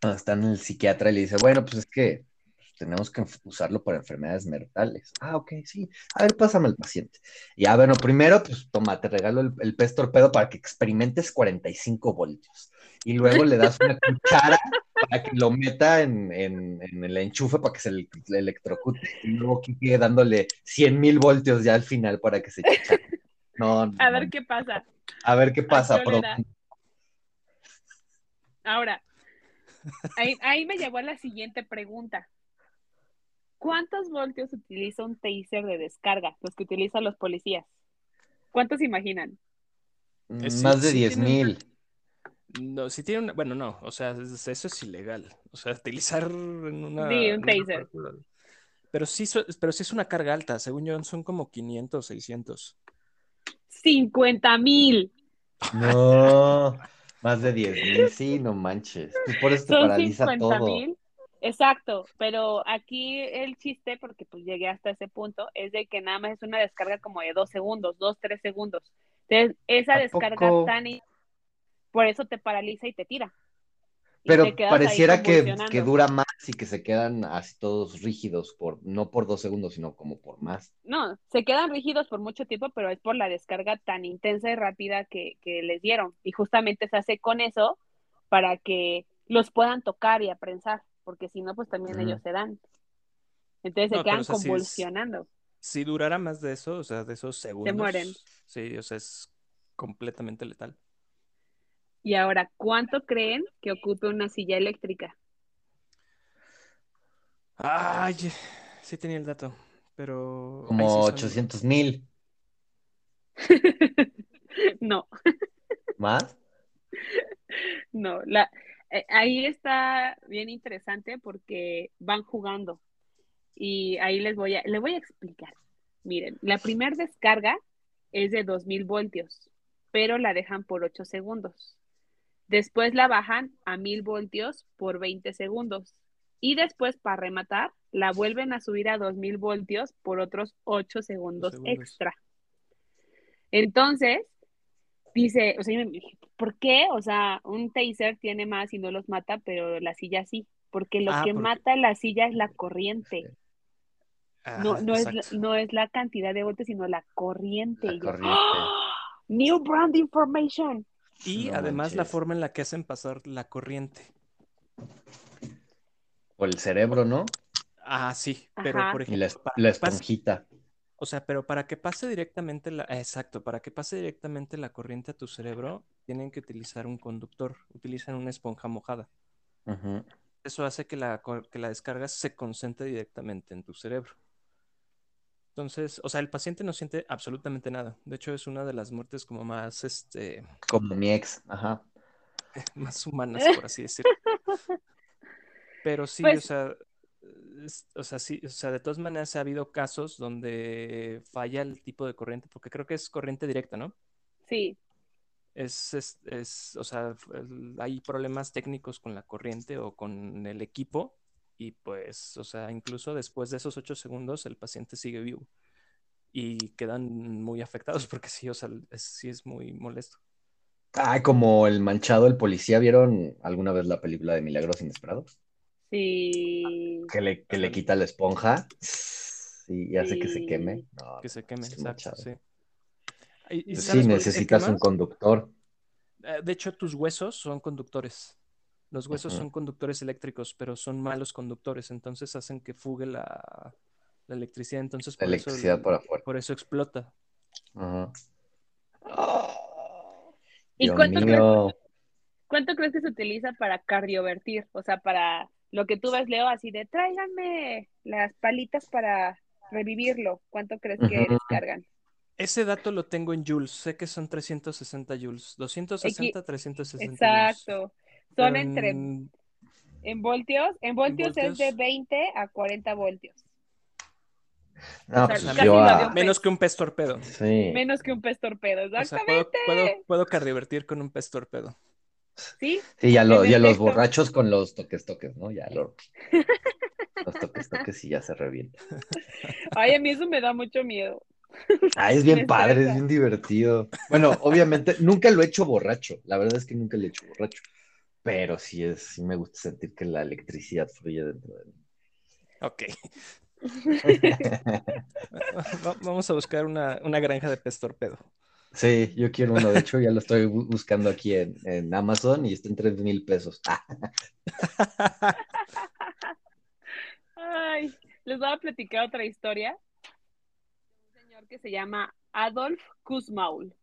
cuando están en el psiquiatra y le dice, bueno, pues es que tenemos que usarlo para enfermedades mentales. Ah, ok, sí. A ver, pásame al paciente. Y ah, bueno, primero, pues toma, te regalo el, el pez torpedo para que experimentes 45 voltios. Y luego le das una cuchara para que lo meta en, en- en el enchufe para que se le, le electrocute. Y luego Kike dándole 100 mil voltios ya al final para que se. No, no, A ver no. qué pasa. A ver qué pasa, era? Ahora, ahí, ahí me llevó a la siguiente pregunta. ¿Cuántos voltios utiliza un taser de descarga, los que utilizan los policías? ¿Cuántos se imaginan? Sí, Más de sí 10 tiene mil. No, si tiene una, bueno, no, o sea, es- eso es ilegal. O sea, utilizar en una, Sí, un una taser. Pero sí, pero sí es una carga alta, según yo son como 500, 600. 50 mil. No, más de 10 mil, sí, no manches. Por eso te Son paraliza 50 todo. mil. Exacto, pero aquí el chiste, porque pues llegué hasta ese punto, es de que nada más es una descarga como de dos segundos, dos, tres segundos. Entonces, esa ¿A descarga poco? tan... Por eso te paraliza y te tira. Y Pero te pareciera que, que dura más y que se quedan así todos rígidos, por, no por dos segundos, sino como por más. No, se quedan rígidos por mucho tiempo, pero es por la descarga tan intensa y rápida que, que les dieron. Y justamente se hace con eso para que los puedan tocar y aprensar, porque si no, pues también ellos se dan. Entonces se No, quedan o sea, sí es- convulsionando. Si durara más de eso, o sea, de esos segundos. mueren. Sí, o sea, es completamente letal. Y ahora, ¿cuánto creen que ocupe una silla eléctrica? Ay, sí tenía el dato, pero... Como sí son- 800 mil. no, ¿Más? no. La, eh, ahí está bien interesante porque van jugando. Y ahí les voy a, les voy a explicar. Miren, la primera descarga es de 2000 voltios, pero la dejan por 8 segundos. Después la bajan a 1000 voltios por 20 segundos. y después, para rematar, la vuelven a subir a 2000 voltios por otros 8 segundos, segundos. extra. Entonces, dice, o sea, ¿por qué? O sea, un taser tiene más y no los mata, pero la silla sí. Porque lo Ah, que porque- mata la silla es la corriente. No, Ah, no, es, la- exacto. no es la cantidad de voltios, sino la corriente. La Y yo, corriente. ¡Ah! New brand information. Y No además la forma en la que hacen pasar la corriente. O el cerebro, ¿no? Ah, sí, pero Ajá. por Y la, ejemplo, para la que pase- esponjita. o sea, pero para que pase directamente la, exacto, para que pase directamente la corriente a tu cerebro, tienen que utilizar un conductor, utilizan una esponja mojada. Eso hace que la, que la descarga se concentre directamente en tu cerebro. Entonces, o sea, el paciente no siente absolutamente nada. De hecho, es una de las muertes como más, este, Como mi ex. Ajá. más humanas, por así decirlo. Pero sí, o Pues- sea, o sea, sí, o sea, de todas maneras ha habido casos donde falla el tipo de corriente, porque creo que es corriente directa, ¿no? Sí, Es, es, es, o sea, hay problemas técnicos con la corriente o con el equipo y pues, o sea, incluso después de esos ocho segundos el paciente sigue vivo y quedan muy afectados porque sí, o sea, es- sí es muy molesto. Ay, como el manchado, el policía. ¿Vieron alguna vez la película de Milagros Inesperados? sí. Que le, que le quita la esponja sí, y hace que se queme. No, Que se queme, es exacto, manchado. sí. ¿Y- y Pues necesitas un conductor. Eh, De hecho, tus huesos son conductores. Los huesos son conductores eléctricos, pero son malos conductores, entonces hacen que fugue la, la electricidad. Entonces, La por eso, electricidad por afuera. por eso explota. Ajá. ¿Y cuánto crees, cuánto crees que se utiliza para cardiovertir? O sea, para lo que tú ves, Leo, así de tráiganme las palitas para revivirlo. ¿Cuánto crees que descargan? Ese dato lo tengo en joules. Sé que son 360 joules. 260, 360 joules. Son entre en- en voltios, en voltios es de voltios. 20 a 40 voltios. No, o sea, pues yo. Menos que un pez torpedo. Sí. Menos que un pez torpedo, O sea, exactamente. puedo, puedo, con un pez torpedo. Sí, Sí, ya, lo- ya los borrachos con los toques toques, ¿no? Ya lo- los toques toques y ya se revienta. ay, a mí eso me da mucho miedo. Ah, es bien Me padre, es bien divertido. Bueno, obviamente nunca lo he hecho borracho. La verdad es que nunca lo he hecho borracho. Pero sí es, sí me gusta sentir que la electricidad fluye dentro de mí. Ok. Va- Vamos a buscar una, una granja de pez torpedo. Sí, yo quiero uno. De hecho, ya lo estoy bu- buscando aquí en, en Amazon y está en tres mil pesos. Ay, les voy a platicar otra historia. Un señor que se llama Adolf Kuzmaul.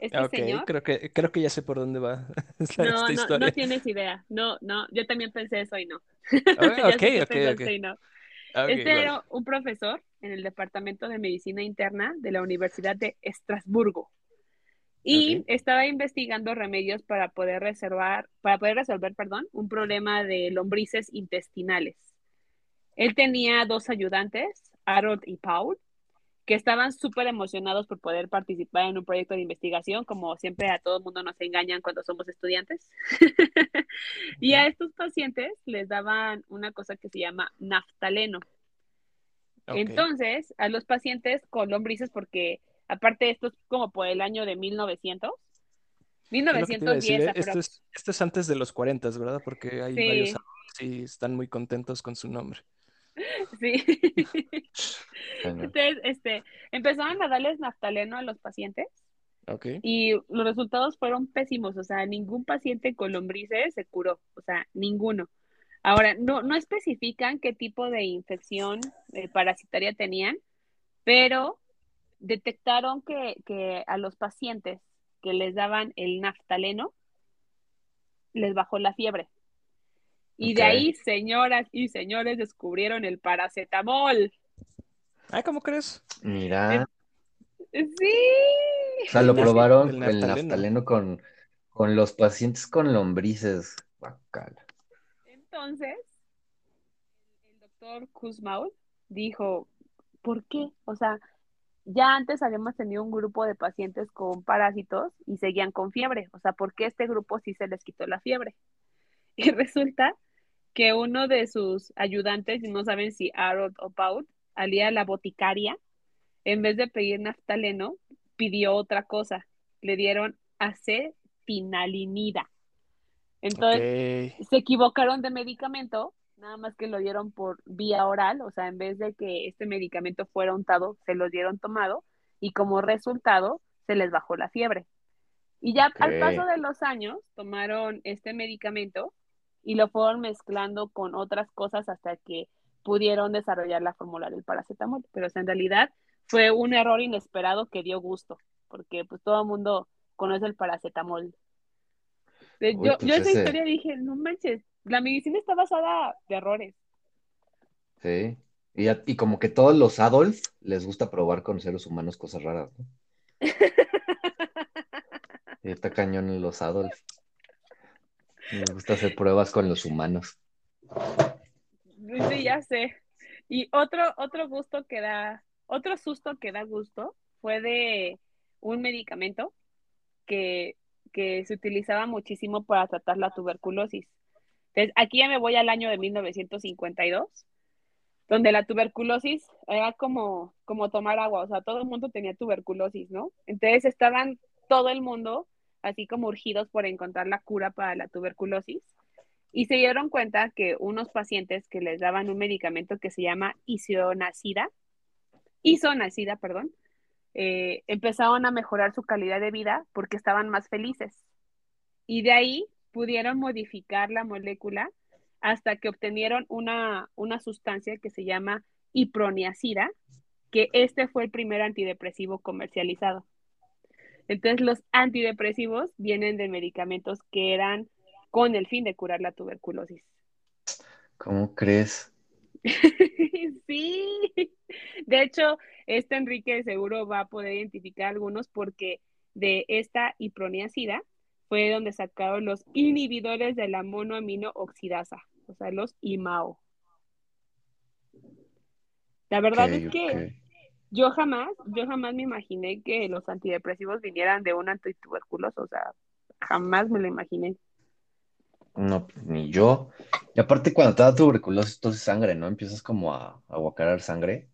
Este señor. creo que, creo que ya sé por dónde va esta, No, esta historia. no tienes idea. No, no, yo también pensé eso y no. Ah, y no. Este era un profesor en el Departamento de Medicina Interna de la Universidad de Estrasburgo. Y estaba investigando remedios para poder reservar, para poder resolver, perdón, un problema de lombrices intestinales. Él tenía dos ayudantes, Harold y Paul, que estaban súper emocionados por poder participar en un proyecto de investigación, como siempre a todo el mundo nos engañan cuando somos estudiantes. y a estos pacientes les daban una cosa que se llama naftaleno. Entonces, a los pacientes con lombrices, porque aparte esto es como por el año de 1900, Es lo que te iba a decir, 1910 eh, Esto es, esto es antes de los 40, ¿verdad? Porque hay Sí. varios y están muy contentos con su nombre. Sí. Entonces, este, empezaron a darles naftaleno a los pacientes y los resultados fueron pésimos, o sea, ningún paciente con lombrices se curó, o sea, ninguno. Ahora, no, no especifican qué tipo de infección eh, parasitaria tenían, pero detectaron que, que a los pacientes que les daban el naftaleno, les bajó la fiebre. Y de ahí, señoras y señores, descubrieron el paracetamol. Ah, ¿cómo crees? Mira, Sí. o sea, lo probaron el con el naftaleno. naftaleno con, con los pacientes con lombrices. Guacala. Entonces, el doctor Kuzmaul dijo, ¿por qué? O sea, ya antes habíamos tenido un grupo de pacientes con parásitos y seguían con fiebre. O sea, ¿por qué este grupo sí se les quitó la fiebre? Y resulta que uno de sus ayudantes, no saben si Arod o Paul, al ir a la boticaria, en vez de pedir naftaleno, pidió otra cosa. Le dieron acetinalinida. Entonces, se equivocaron de medicamento, nada más que lo dieron por vía oral, o sea, en vez de que este medicamento fuera untado, se lo dieron tomado y como resultado se les bajó la fiebre. Y ya al paso de los años tomaron este medicamento y lo fueron mezclando con otras cosas hasta que pudieron desarrollar la fórmula del paracetamol. Pero en realidad fue un error inesperado que dio gusto, porque pues todo el mundo conoce el paracetamol. yo, pues yo esa historia dije, no manches, la medicina está basada de errores. Sí. Y, y como que todos los Adolf les gusta probar con seres humanos cosas raras, ¿no? y está cañón en los Adolf. Les gusta hacer pruebas con los humanos. Sí, ya sé. Y otro, otro gusto que da, otro susto que da gusto fue de un medicamento que, que se utilizaba muchísimo para tratar la tuberculosis. Entonces, aquí ya me voy al año de 1952, donde la tuberculosis era como, como tomar agua, o sea, todo el mundo tenía tuberculosis, ¿no? Entonces estaban todo el mundo así como urgidos por encontrar la cura para la tuberculosis y se dieron cuenta que unos pacientes que les daban un medicamento que se llama isonacida, isonacida, perdón, eh, empezaron a mejorar su calidad de vida porque estaban más felices. Y de ahí pudieron modificar la molécula hasta que obtenieron una, una sustancia que se llama iproniacida, que este fue el primer antidepresivo comercializado. Entonces los antidepresivos vienen de medicamentos que eran con el fin de curar la tuberculosis. ¿Cómo crees? sí. De hecho, este Enrique seguro va a poder identificar algunos porque de esta iproniacida fue donde sacaron los inhibidores de la monoamino oxidasa, o sea, los IMAO. La verdad es que yo jamás, yo jamás me imaginé que los antidepresivos vinieran de un antituberculoso, o sea, jamás me lo imaginé. No, ni yo. Y aparte cuando te da tuberculosis, entonces sangre, ¿no? Empiezas como a, a sangre.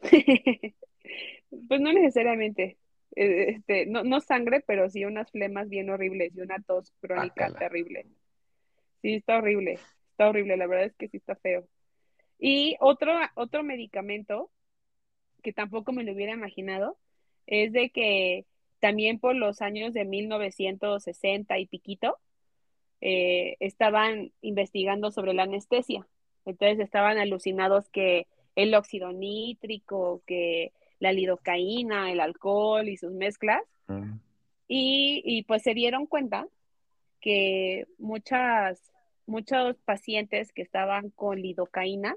pues no necesariamente. Eh, este, no, no sangre, pero sí unas flemas bien horribles y una tos crónica terrible. Sí, está horrible, está horrible, la verdad es que sí está feo. Y otro, otro medicamento que tampoco me lo hubiera imaginado es de que también por los años de 1960 y piquito eh, estaban investigando sobre la anestesia. Entonces estaban alucinados que el óxido nítrico, que la lidocaína, el alcohol y sus mezclas. Y, y, pues se dieron cuenta que muchas, muchos pacientes que estaban con lidocaína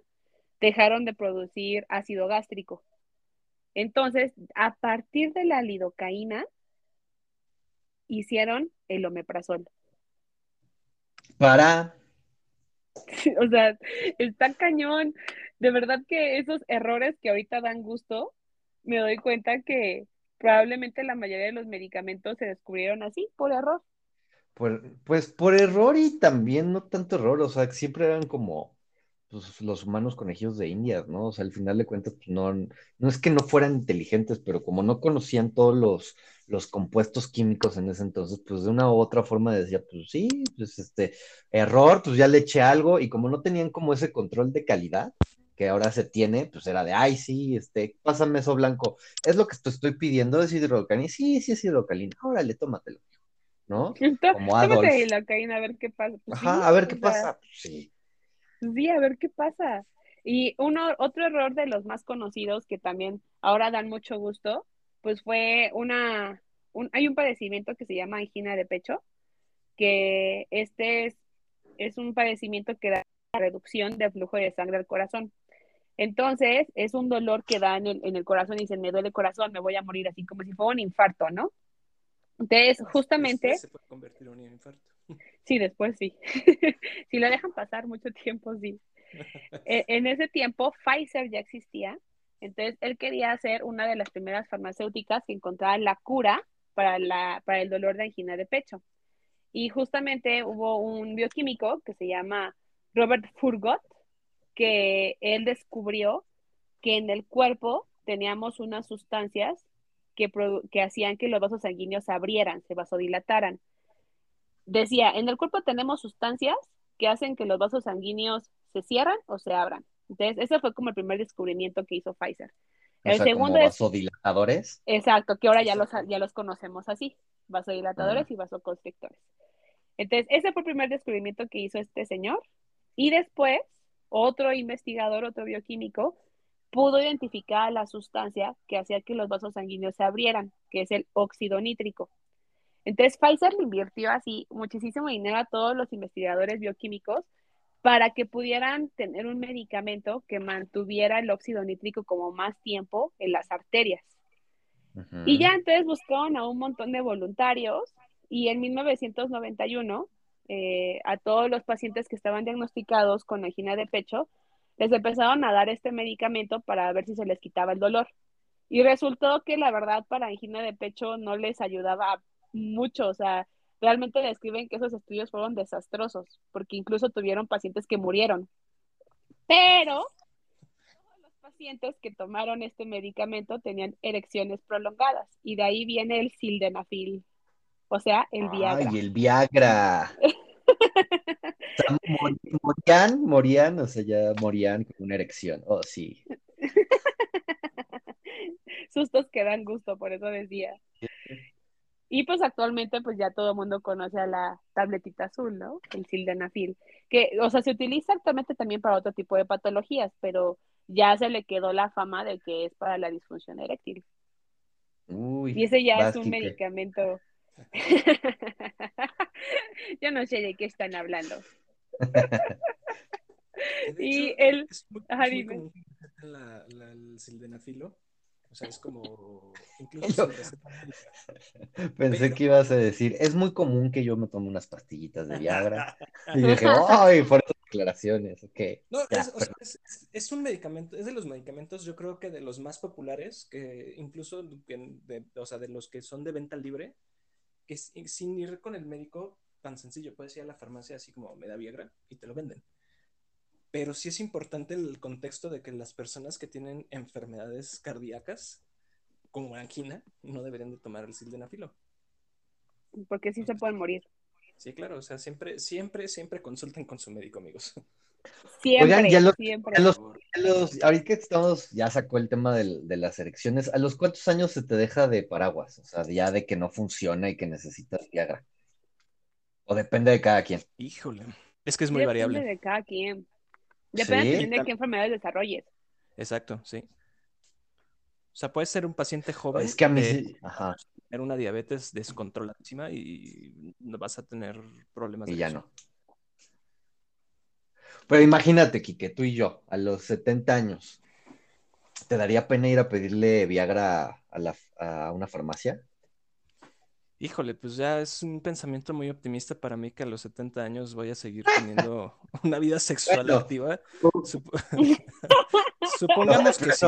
dejaron de producir ácido gástrico. Entonces, a partir de la lidocaína, hicieron el omeprazol. Para. o sea, está cañón. De verdad que esos errores que ahorita dan gusto, me doy cuenta que probablemente la mayoría de los medicamentos se descubrieron así, por error. pues por error y también no tanto error, o sea, siempre eran como pues, los humanos conejillos de Indias, ¿no? O sea, al final de cuentas, pues, no, no es que no fueran inteligentes, pero como no conocían todos los, los compuestos químicos en ese entonces, pues de una u otra forma decía, pues sí, pues este, error, pues ya le eché algo, y como no tenían como ese control de calidad, que ahora se tiene, pues era de, ay, sí, este, pásame eso blanco, es lo que te estoy pidiendo, es hidrocalina, sí, sí es hidrocalina, órale, tómatelo, ¿no? Como Adolf. a ver qué pasa. Pues Ajá, a ver qué pasa, pues sí. Sí, a ver qué pasa. Y uno, otro error de los más conocidos que también ahora dan mucho gusto, pues fue una, un, hay un padecimiento que se llama angina de pecho, que este es, es un padecimiento que da reducción de flujo de sangre al corazón. Entonces, es un dolor que da en el, en el corazón y dicen, me duele el corazón, me voy a morir así como si fuera un infarto, ¿no? Entonces, justamente... se puede convertir en un infarto. Sí, después sí. si lo dejan pasar mucho tiempo, sí. E, en ese tiempo, Pfizer ya existía, entonces él quería hacer una de las primeras farmacéuticas que encontrara la cura para, la, para el dolor de angina de pecho. Y justamente hubo un bioquímico que se llama Robert Furgot, que él descubrió que en el cuerpo teníamos unas sustancias que, que hacían que los vasos sanguíneos se abrieran, se vasodilataran. Decía, en el cuerpo tenemos sustancias que hacen que los vasos sanguíneos se cierran o se abran. Entonces, ese fue como el primer descubrimiento que hizo Pfizer. El segundo es vasodilatadores. Exacto, que ahora ya los, ya los conocemos así, vasodilatadores y vasoconstrictores. Entonces, ese fue el primer descubrimiento que hizo este señor. Y después, otro investigador, otro bioquímico, pudo identificar la sustancia que hacía que los vasos sanguíneos se abrieran, que es el óxido nítrico. Entonces, Pfizer le invirtió así muchísimo dinero a todos los investigadores bioquímicos para que pudieran tener un medicamento que mantuviera el óxido nítrico como más tiempo en las arterias. Y ya entonces buscaron a un montón de voluntarios y en 1991 eh, a todos los pacientes que estaban diagnosticados con angina de pecho les empezaron a dar este medicamento para ver si se les quitaba el dolor. Y resultó que la verdad para angina de pecho no les ayudaba mucho, o sea, realmente describen que esos estudios fueron desastrosos, porque incluso tuvieron pacientes que murieron. Pero todos los pacientes que tomaron este medicamento tenían erecciones prolongadas y de ahí viene el sildenafil, o sea, el Viagra. Ay, el Viagra. morían, morían, o sea, ya morían con una erección. Oh, sí. Sustos que dan gusto, por eso decía. Y pues actualmente pues ya todo el mundo conoce a la tabletita azul, ¿no? El sildenafil, que, o sea, se utiliza actualmente también para otro tipo de patologías, pero ya se le quedó la fama de que es para la disfunción eréctil. Uy, y ese ya es un medicamento. Yo no sé de qué están hablando. y el... Es muy, común la, el sildenafilo o sea, es como. Incluso Pensé que ibas a decir, es muy común que yo me tome unas pastillitas de Viagra. y dije, ¡ay! Esas declaraciones, ok. No, es, un medicamento, es de los medicamentos, yo creo que de los más populares, que incluso de, o sea, de los que son de venta libre, que sin ir con el médico, tan sencillo, puedes ir a la farmacia así como me da Viagra y te lo venden pero sí es importante el contexto de que las personas que tienen enfermedades cardíacas, como angina, no deberían de tomar el sildenafilo. Porque sí se pueden morir. Sí, claro, o sea, siempre, siempre, siempre consulten con su médico, amigos. Siempre, Oigan, ya los, siempre. ahorita que estamos, ya sacó el tema de, las elecciones, ¿a los cuántos años se te deja de paraguas? O sea, ya de que no funciona y que necesitas Viagra. ¿O depende de cada quien? Híjole, es que es muy variable. Depende de cada quien. Depende de qué enfermedades desarrolles. Exacto, sí. O sea, puede ser un paciente joven. Es que a mí sí. Ajá. Tener una diabetes descontroladísima y no vas a tener problemas. Y ya no. Pero imagínate, Quique, tú y yo, a los 70 años, ¿te daría pena ir a pedirle Viagra a, la, a una farmacia? Híjole, pues ya es un pensamiento muy optimista para mí que a los 70 años voy a seguir teniendo una vida sexual activa. Supongamos que sí.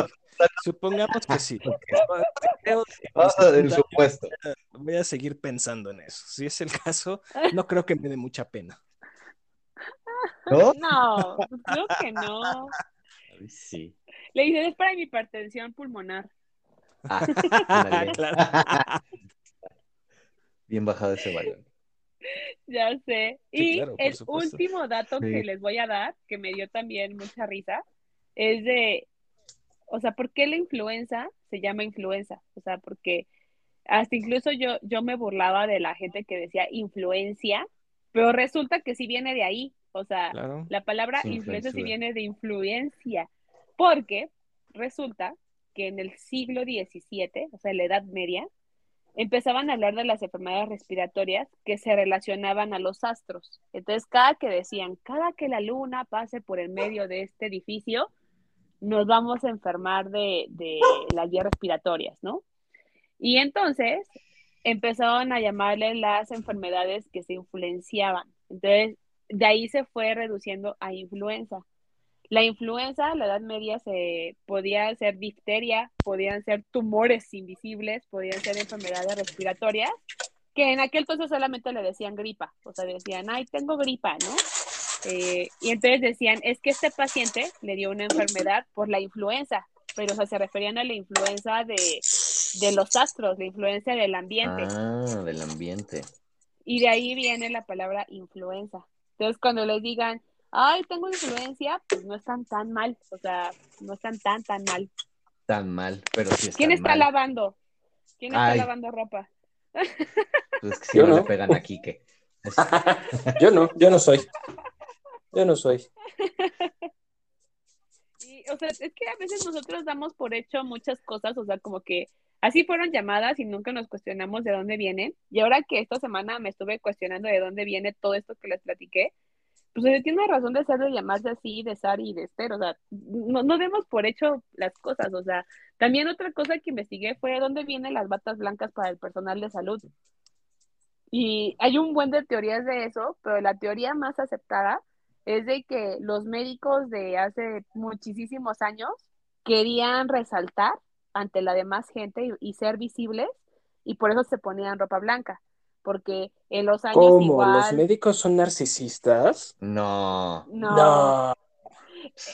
Supongamos que sí. supuesto. Voy a seguir pensando en eso. Si es el caso, no creo que me dé mucha pena. ¿No? No, creo que no. Sí. Le dije, es para mi hipertensión pulmonar. Ah, claro bien bajado ese balón. Ya sé. y el último dato que les voy a dar, que me dio también mucha risa, es de, o sea, ¿por qué la influenza se llama influenza? O sea, porque hasta incluso yo, yo me burlaba de la gente que decía influencia, pero resulta que sí viene de ahí. O sea, la palabra influenza sí viene de influencia, porque resulta que en el siglo XVII, o sea, la Edad Media, empezaban a hablar de las enfermedades respiratorias que se relacionaban a los astros. Entonces, cada que decían, cada que la luna pase por el medio de este edificio, nos vamos a enfermar de, las vías respiratorias, ¿no? Y entonces empezaron a llamarle las enfermedades que se influenciaban. Entonces, de ahí se fue reduciendo a influenza. La influenza, la Edad Media, se podía ser difteria, podían ser tumores invisibles, podían ser enfermedades respiratorias, que en aquel entonces solamente le decían gripa, o sea, decían, ay, tengo gripa, ¿no? Eh, y entonces decían, es que este paciente le dio una enfermedad por la influenza, pero se referían a la influenza de, de los astros, la influencia del ambiente. Ah, del ambiente. Y de ahí viene la palabra influenza. Entonces, cuando les digan, ay, tengo influencia, pues no están tan mal, o sea, no están tan, tan mal. Tan mal, pero sí están ¿Quién está mal. lavando? ¿Quién está Ay. lavando ropa? Pues es que si Yo no, no. le pegan aquí, que Yo no, yo no soy. Yo no soy. Y, o sea, es que a veces nosotros damos por hecho muchas cosas, o sea, como que así fueron llamadas y nunca nos cuestionamos de dónde vienen. Y ahora que esta semana me estuve cuestionando de dónde viene todo esto que les platiqué, pues tiene razón de ser de llamarse así, de Sar y de Esther, o sea, no, no demos por hecho las cosas, o sea, también otra cosa que investigué fue de dónde vienen las batas blancas para el personal de salud. Y hay un buen de teorías de eso, pero la teoría más aceptada es de que los médicos de hace muchísimos años querían resaltar ante la demás gente y ser visibles y por eso se ponían ropa blanca, porque en los años ¿Cómo? igual ¿Los médicos son narcisistas? no. no, No.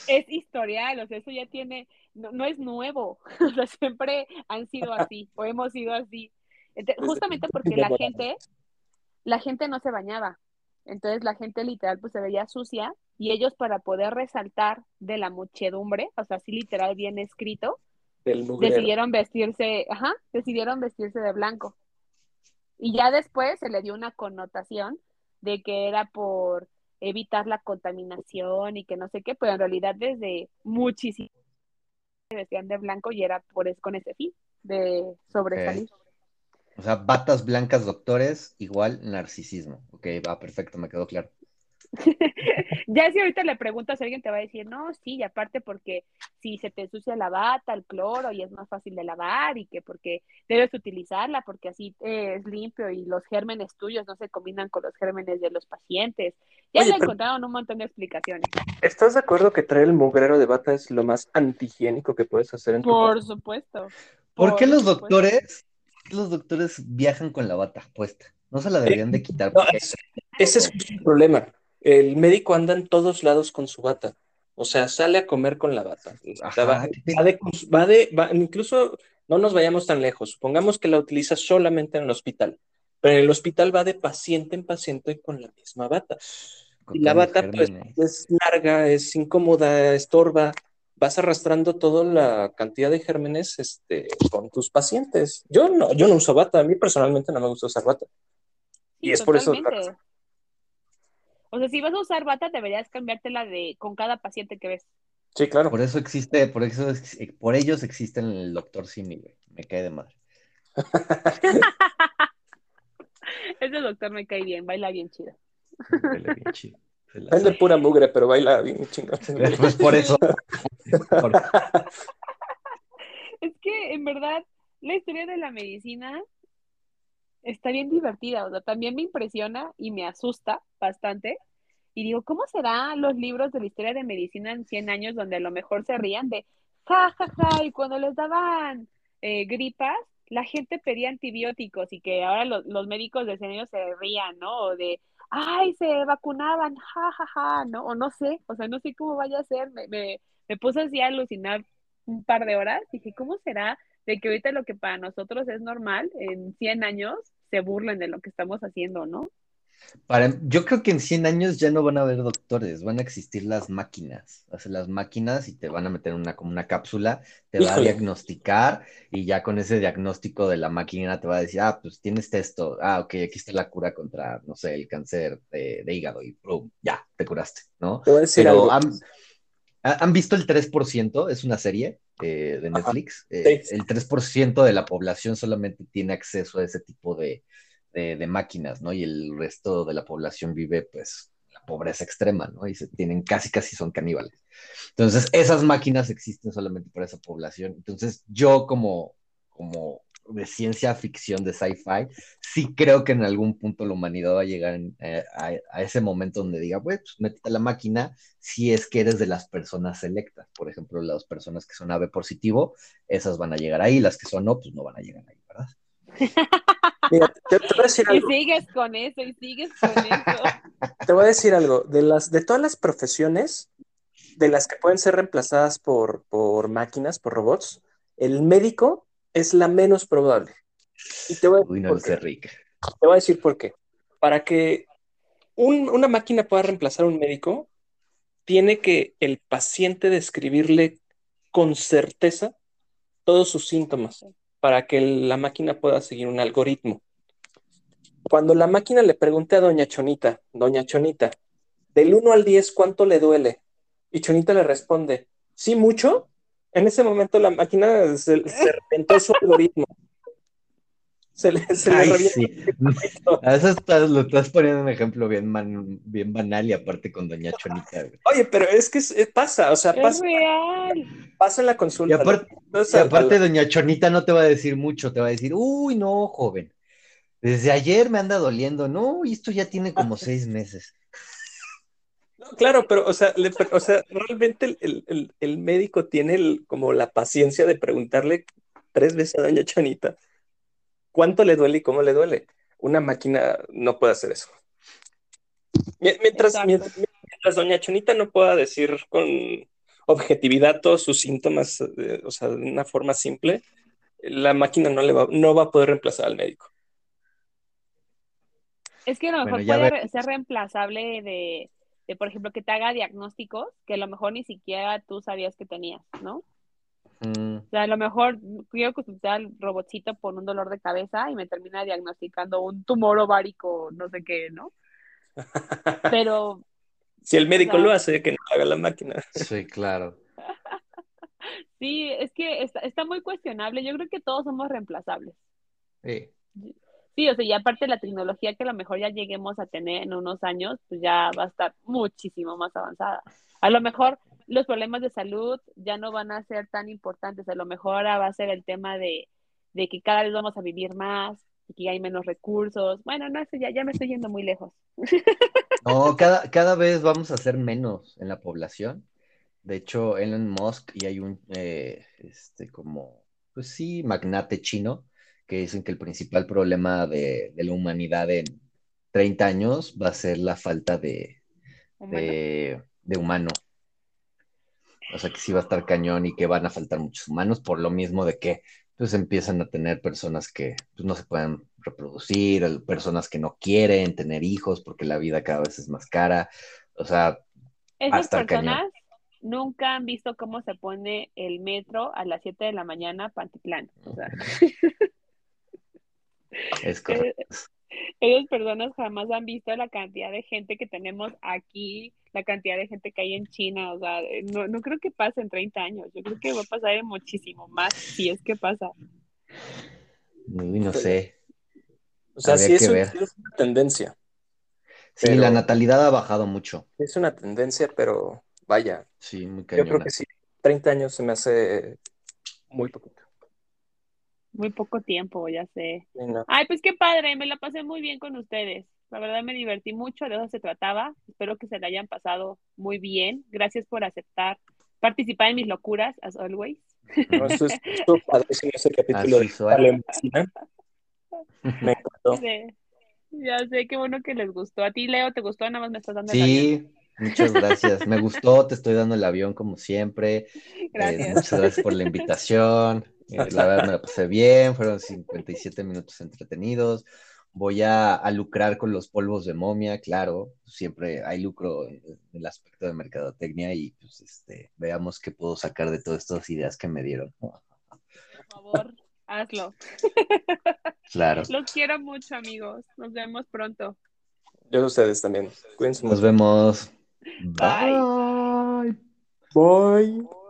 es historial, o sea, eso ya tiene, no, no es nuevo, o sea, siempre han sido así o hemos sido así. Desde justamente porque la gente, la gente no se bañaba, entonces la gente literal pues se veía sucia y ellos para poder resaltar de la muchedumbre, o sea, así literal bien escrito, decidieron vestirse, ajá, decidieron vestirse de blanco. Y ya después se le dio una connotación de que era por evitar la contaminación y que no sé qué, pero en realidad desde muchísimo se vestían de blanco y era por es- con ese fin de sobresalir. O sea, batas blancas doctores igual narcisismo. Ok, va, perfecto, me quedó claro. ya si ahorita le preguntas a alguien te va a decir, no, sí, y aparte porque si se te ensucia la bata, el cloro y es más fácil de lavar y que porque debes utilizarla porque así eh, es limpio y los gérmenes tuyos no se combinan con los gérmenes de los pacientes. Ya Oye, le encontraron un montón de explicaciones. ¿Estás de acuerdo que traer el mugrero de bata es lo más antihigiénico que puedes hacer en tu Por casa? supuesto. ¿Por qué los supuesto. doctores, por los doctores viajan con la bata puesta? No se la deberían de quitar. No, porque- es- ese es el problema. El médico anda en todos lados con su bata. O sea, sale a comer con la bata. Ajá, va, de, va de- va- incluso no nos vayamos tan lejos. Supongamos que la utiliza solamente en el hospital. Pero en el hospital va de paciente en paciente con la misma bata. con Y la bata, pues, gérmenes. es larga, es incómoda, estorba. Vas arrastrando toda la cantidad de gérmenes este, con tus pacientes. Yo no, yo no uso bata. A mí personalmente no me gusta usar bata. Sí, Y es por eso-. O sea, si vas a usar bata, deberías cambiártela de con cada paciente que ves. Sí, claro. Por eso existe, por eso, por ellos existe el doctor Simi, güey. Me cae de madre. Ese doctor me cae bien, baila bien chido. Huele bien chido. Vende sabe. pura mugre, pero baila bien chingón. Pues por eso. Es que en verdad la historia de la medicina está bien divertida, o sea, también me impresiona y me asusta bastante. Y digo, ¿cómo serán los libros de la historia de medicina en 100 años donde a lo mejor se rían de ja, ja, ja, y cuando les daban eh, gripas, la gente pedía antibióticos y que ahora los, los médicos de 100 años se rían, ¿no? O de, ay, se vacunaban, ja, ja, ja, ¿no? O no sé, o sea, no sé cómo vaya a ser, me, me, me puse así a alucinar un par de horas, dije, ¿cómo será de que ahorita lo que para nosotros es normal, en 100 años se burlen de lo que estamos haciendo, ¿no? Para, yo creo que en 100 años ya no van a haber doctores, van a existir las máquinas. O sea, las máquinas y te van a meter una, como una cápsula, te va a diagnosticar y ya con ese diagnóstico de la máquina te va a decir, ah, pues tienes esto, ah, ok, aquí está la cura contra, no sé, el cáncer de, de hígado y ¡prum! ya, te curaste, ¿no? Te voy a decir Pero algo. han, ha- ¿han visto el 3%? Es una serie eh, de. Netflix. Eh, Sí. El 3% de la población solamente tiene acceso a ese tipo de, de- de máquinas, ¿no? Y el resto de la población vive, pues, la pobreza extrema, ¿no? Y se tienen casi, casi son caníbales. Entonces, esas máquinas existen solamente para esa población. Entonces, yo como, como de ciencia ficción, de sci-fi, sí creo que en algún punto la humanidad va a llegar en- eh, a, a ese momento donde diga, pues, métete a la máquina si es que eres de las personas selectas. Por ejemplo, las personas que son AB positivo, esas van a llegar ahí, las que son no, pues no van a llegar ahí, ¿verdad? Mira, te, te voy a decir Y algo. sigues con eso, y sigues con eso. Te voy a decir algo. De las, de todas las profesiones, de las que pueden ser reemplazadas por, por máquinas, por robots, el médico es la menos probable. Y te voy a decir Uy, no por qué. Te voy a decir por qué. Para que un- una máquina pueda reemplazar a un médico, tiene que el paciente describirle con certeza todos sus síntomas para que la máquina pueda seguir un algoritmo. Cuando la máquina le pregunte a Doña Chonita, Doña Chonita, del 1 al 10, ¿cuánto le duele? Y Chonita le responde, ¿sí mucho? En ese momento la máquina se, se reventó su algoritmo. Se le, se le Ay, sí. A eso estás, lo estás poniendo un ejemplo bien, man- bien banal y aparte con Doña Chonita. güey. Oye, pero es que es- pasa, o sea, Es pasa, real. pasa en la Y consulta. aparte, Entonces, y aparte Doña Chonita no te va a decir mucho, te va a decir, uy, no, joven. Desde ayer me anda doliendo, no, y esto ya tiene como seis meses. No, claro, pero, o sea, le o sea, realmente el, el- el- el médico tiene el- como la paciencia de preguntarle tres veces a Doña Chonita cuánto le duele y cómo le duele. Una máquina no puede hacer eso. Mie- Mientras, mientras, mientras Doña Chonita no pueda decir con objetividad todos sus síntomas, eh, o sea, de una forma simple, la máquina no le va, no va a poder reemplazar al médico. Es que a lo mejor puede ver- ser reemplazable de, de, por ejemplo, que te haga diagnósticos que a lo mejor ni siquiera tú sabías que tenías, ¿no? Mm, O sea, a lo mejor quiero consultar al robotcito por un dolor de cabeza y me termina diagnosticando un tumor ovárico, no sé qué, ¿no? Pero Si el médico O sea- lo hace, que no lo haga la máquina. sí, claro. sí, es que está, está muy cuestionable. Yo creo que todos somos reemplazables. Sí. Sí, o sea, y aparte la tecnología que a lo mejor ya lleguemos a tener en unos años, pues ya va a estar muchísimo más avanzada. A lo mejor los problemas de salud ya no van a ser tan importantes, a lo mejor va a ser el tema de, de que cada vez vamos a vivir más, y que hay menos recursos. Bueno, no sé, ya, ya me estoy yendo muy lejos. No, cada, cada vez vamos a ser menos en la población. De hecho, Elon Musk y hay un, eh, este, como, pues sí, magnate chino, que dicen que el principal problema de, de la humanidad en 30 años va a ser la falta de, Humano. de, de humano. O sea que sí va a estar cañón y que van a faltar muchos humanos por lo mismo de que pues empiezan a tener personas que pues, no se pueden reproducir, personas que no quieren tener hijos porque la vida cada vez es más cara. O sea, Esas cañón. personas nunca han visto cómo se pone el metro a las 7 de la mañana Pantitlán. O sea, es correcto. esas personas jamás han visto la cantidad de gente que tenemos aquí, la cantidad de gente que hay en China. O sea, no, no creo que pase en 30 años. Yo creo que va a pasar en muchísimo más, si es que pasa. Uy, no sé. O sea, Habría sí es, una tendencia. Sí, Pero- la natalidad ha bajado mucho. Es una tendencia, pero vaya, Sí, muy yo creo cañona. que sí. 30 años se me hace muy poquito. Muy poco tiempo, ya sé. Sí, no. Ay, pues qué padre, me la pasé muy bien con ustedes. La verdad me divertí mucho, de eso se trataba. Espero que se la hayan pasado muy bien. Gracias por aceptar participar en mis locuras, as always. No, eso es padrísimo ese capítulo Así de. Me encantó. Sí. Ya sé, qué bueno que les gustó. A ti, Leo, ¿te gustó? Nada más me estás dando el avión. Sí, muchas gracias. Me gustó, te estoy dando el avión como siempre. Eh, Gracias. muchas gracias por la invitación. Eh, la verdad me la pasé bien, fueron 57 minutos entretenidos. Voy a, a lucrar con los polvos de momia, claro. Siempre hay lucro en, en el aspecto de mercadotecnia y pues este, veamos qué puedo sacar de todas estas ideas que me dieron. Por favor, hazlo. Claro. Los quiero mucho, amigos. Nos vemos pronto. Yo a ustedes también. Cuídense Nos vemos. Bye. Bye. Bye.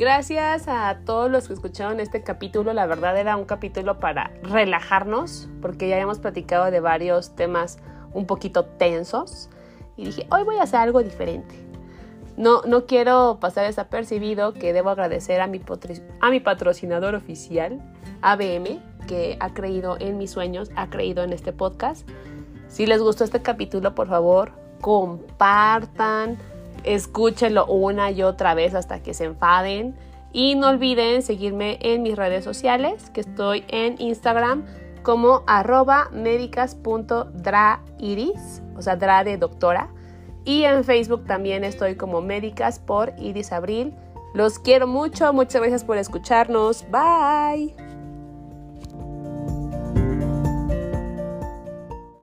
Gracias a todos los que escucharon este capítulo. La verdad era un capítulo para relajarnos, porque ya habíamos platicado de varios temas un poquito tensos. Y dije, hoy voy a hacer algo diferente. No, no quiero pasar desapercibido que debo agradecer a mi, a mi patrocinador oficial, ABM, que ha creído en mis sueños, ha creído en este podcast. Si les gustó este capítulo, por favor, compartan, escúchenlo una y otra vez hasta que se enfaden Y no olviden seguirme en mis redes sociales, que estoy en Instagram como arroba médicas.drairis, o sea, dra de doctora. Y en Facebook también estoy como médicas por Iris Abril. Los quiero mucho, muchas gracias por escucharnos. Bye.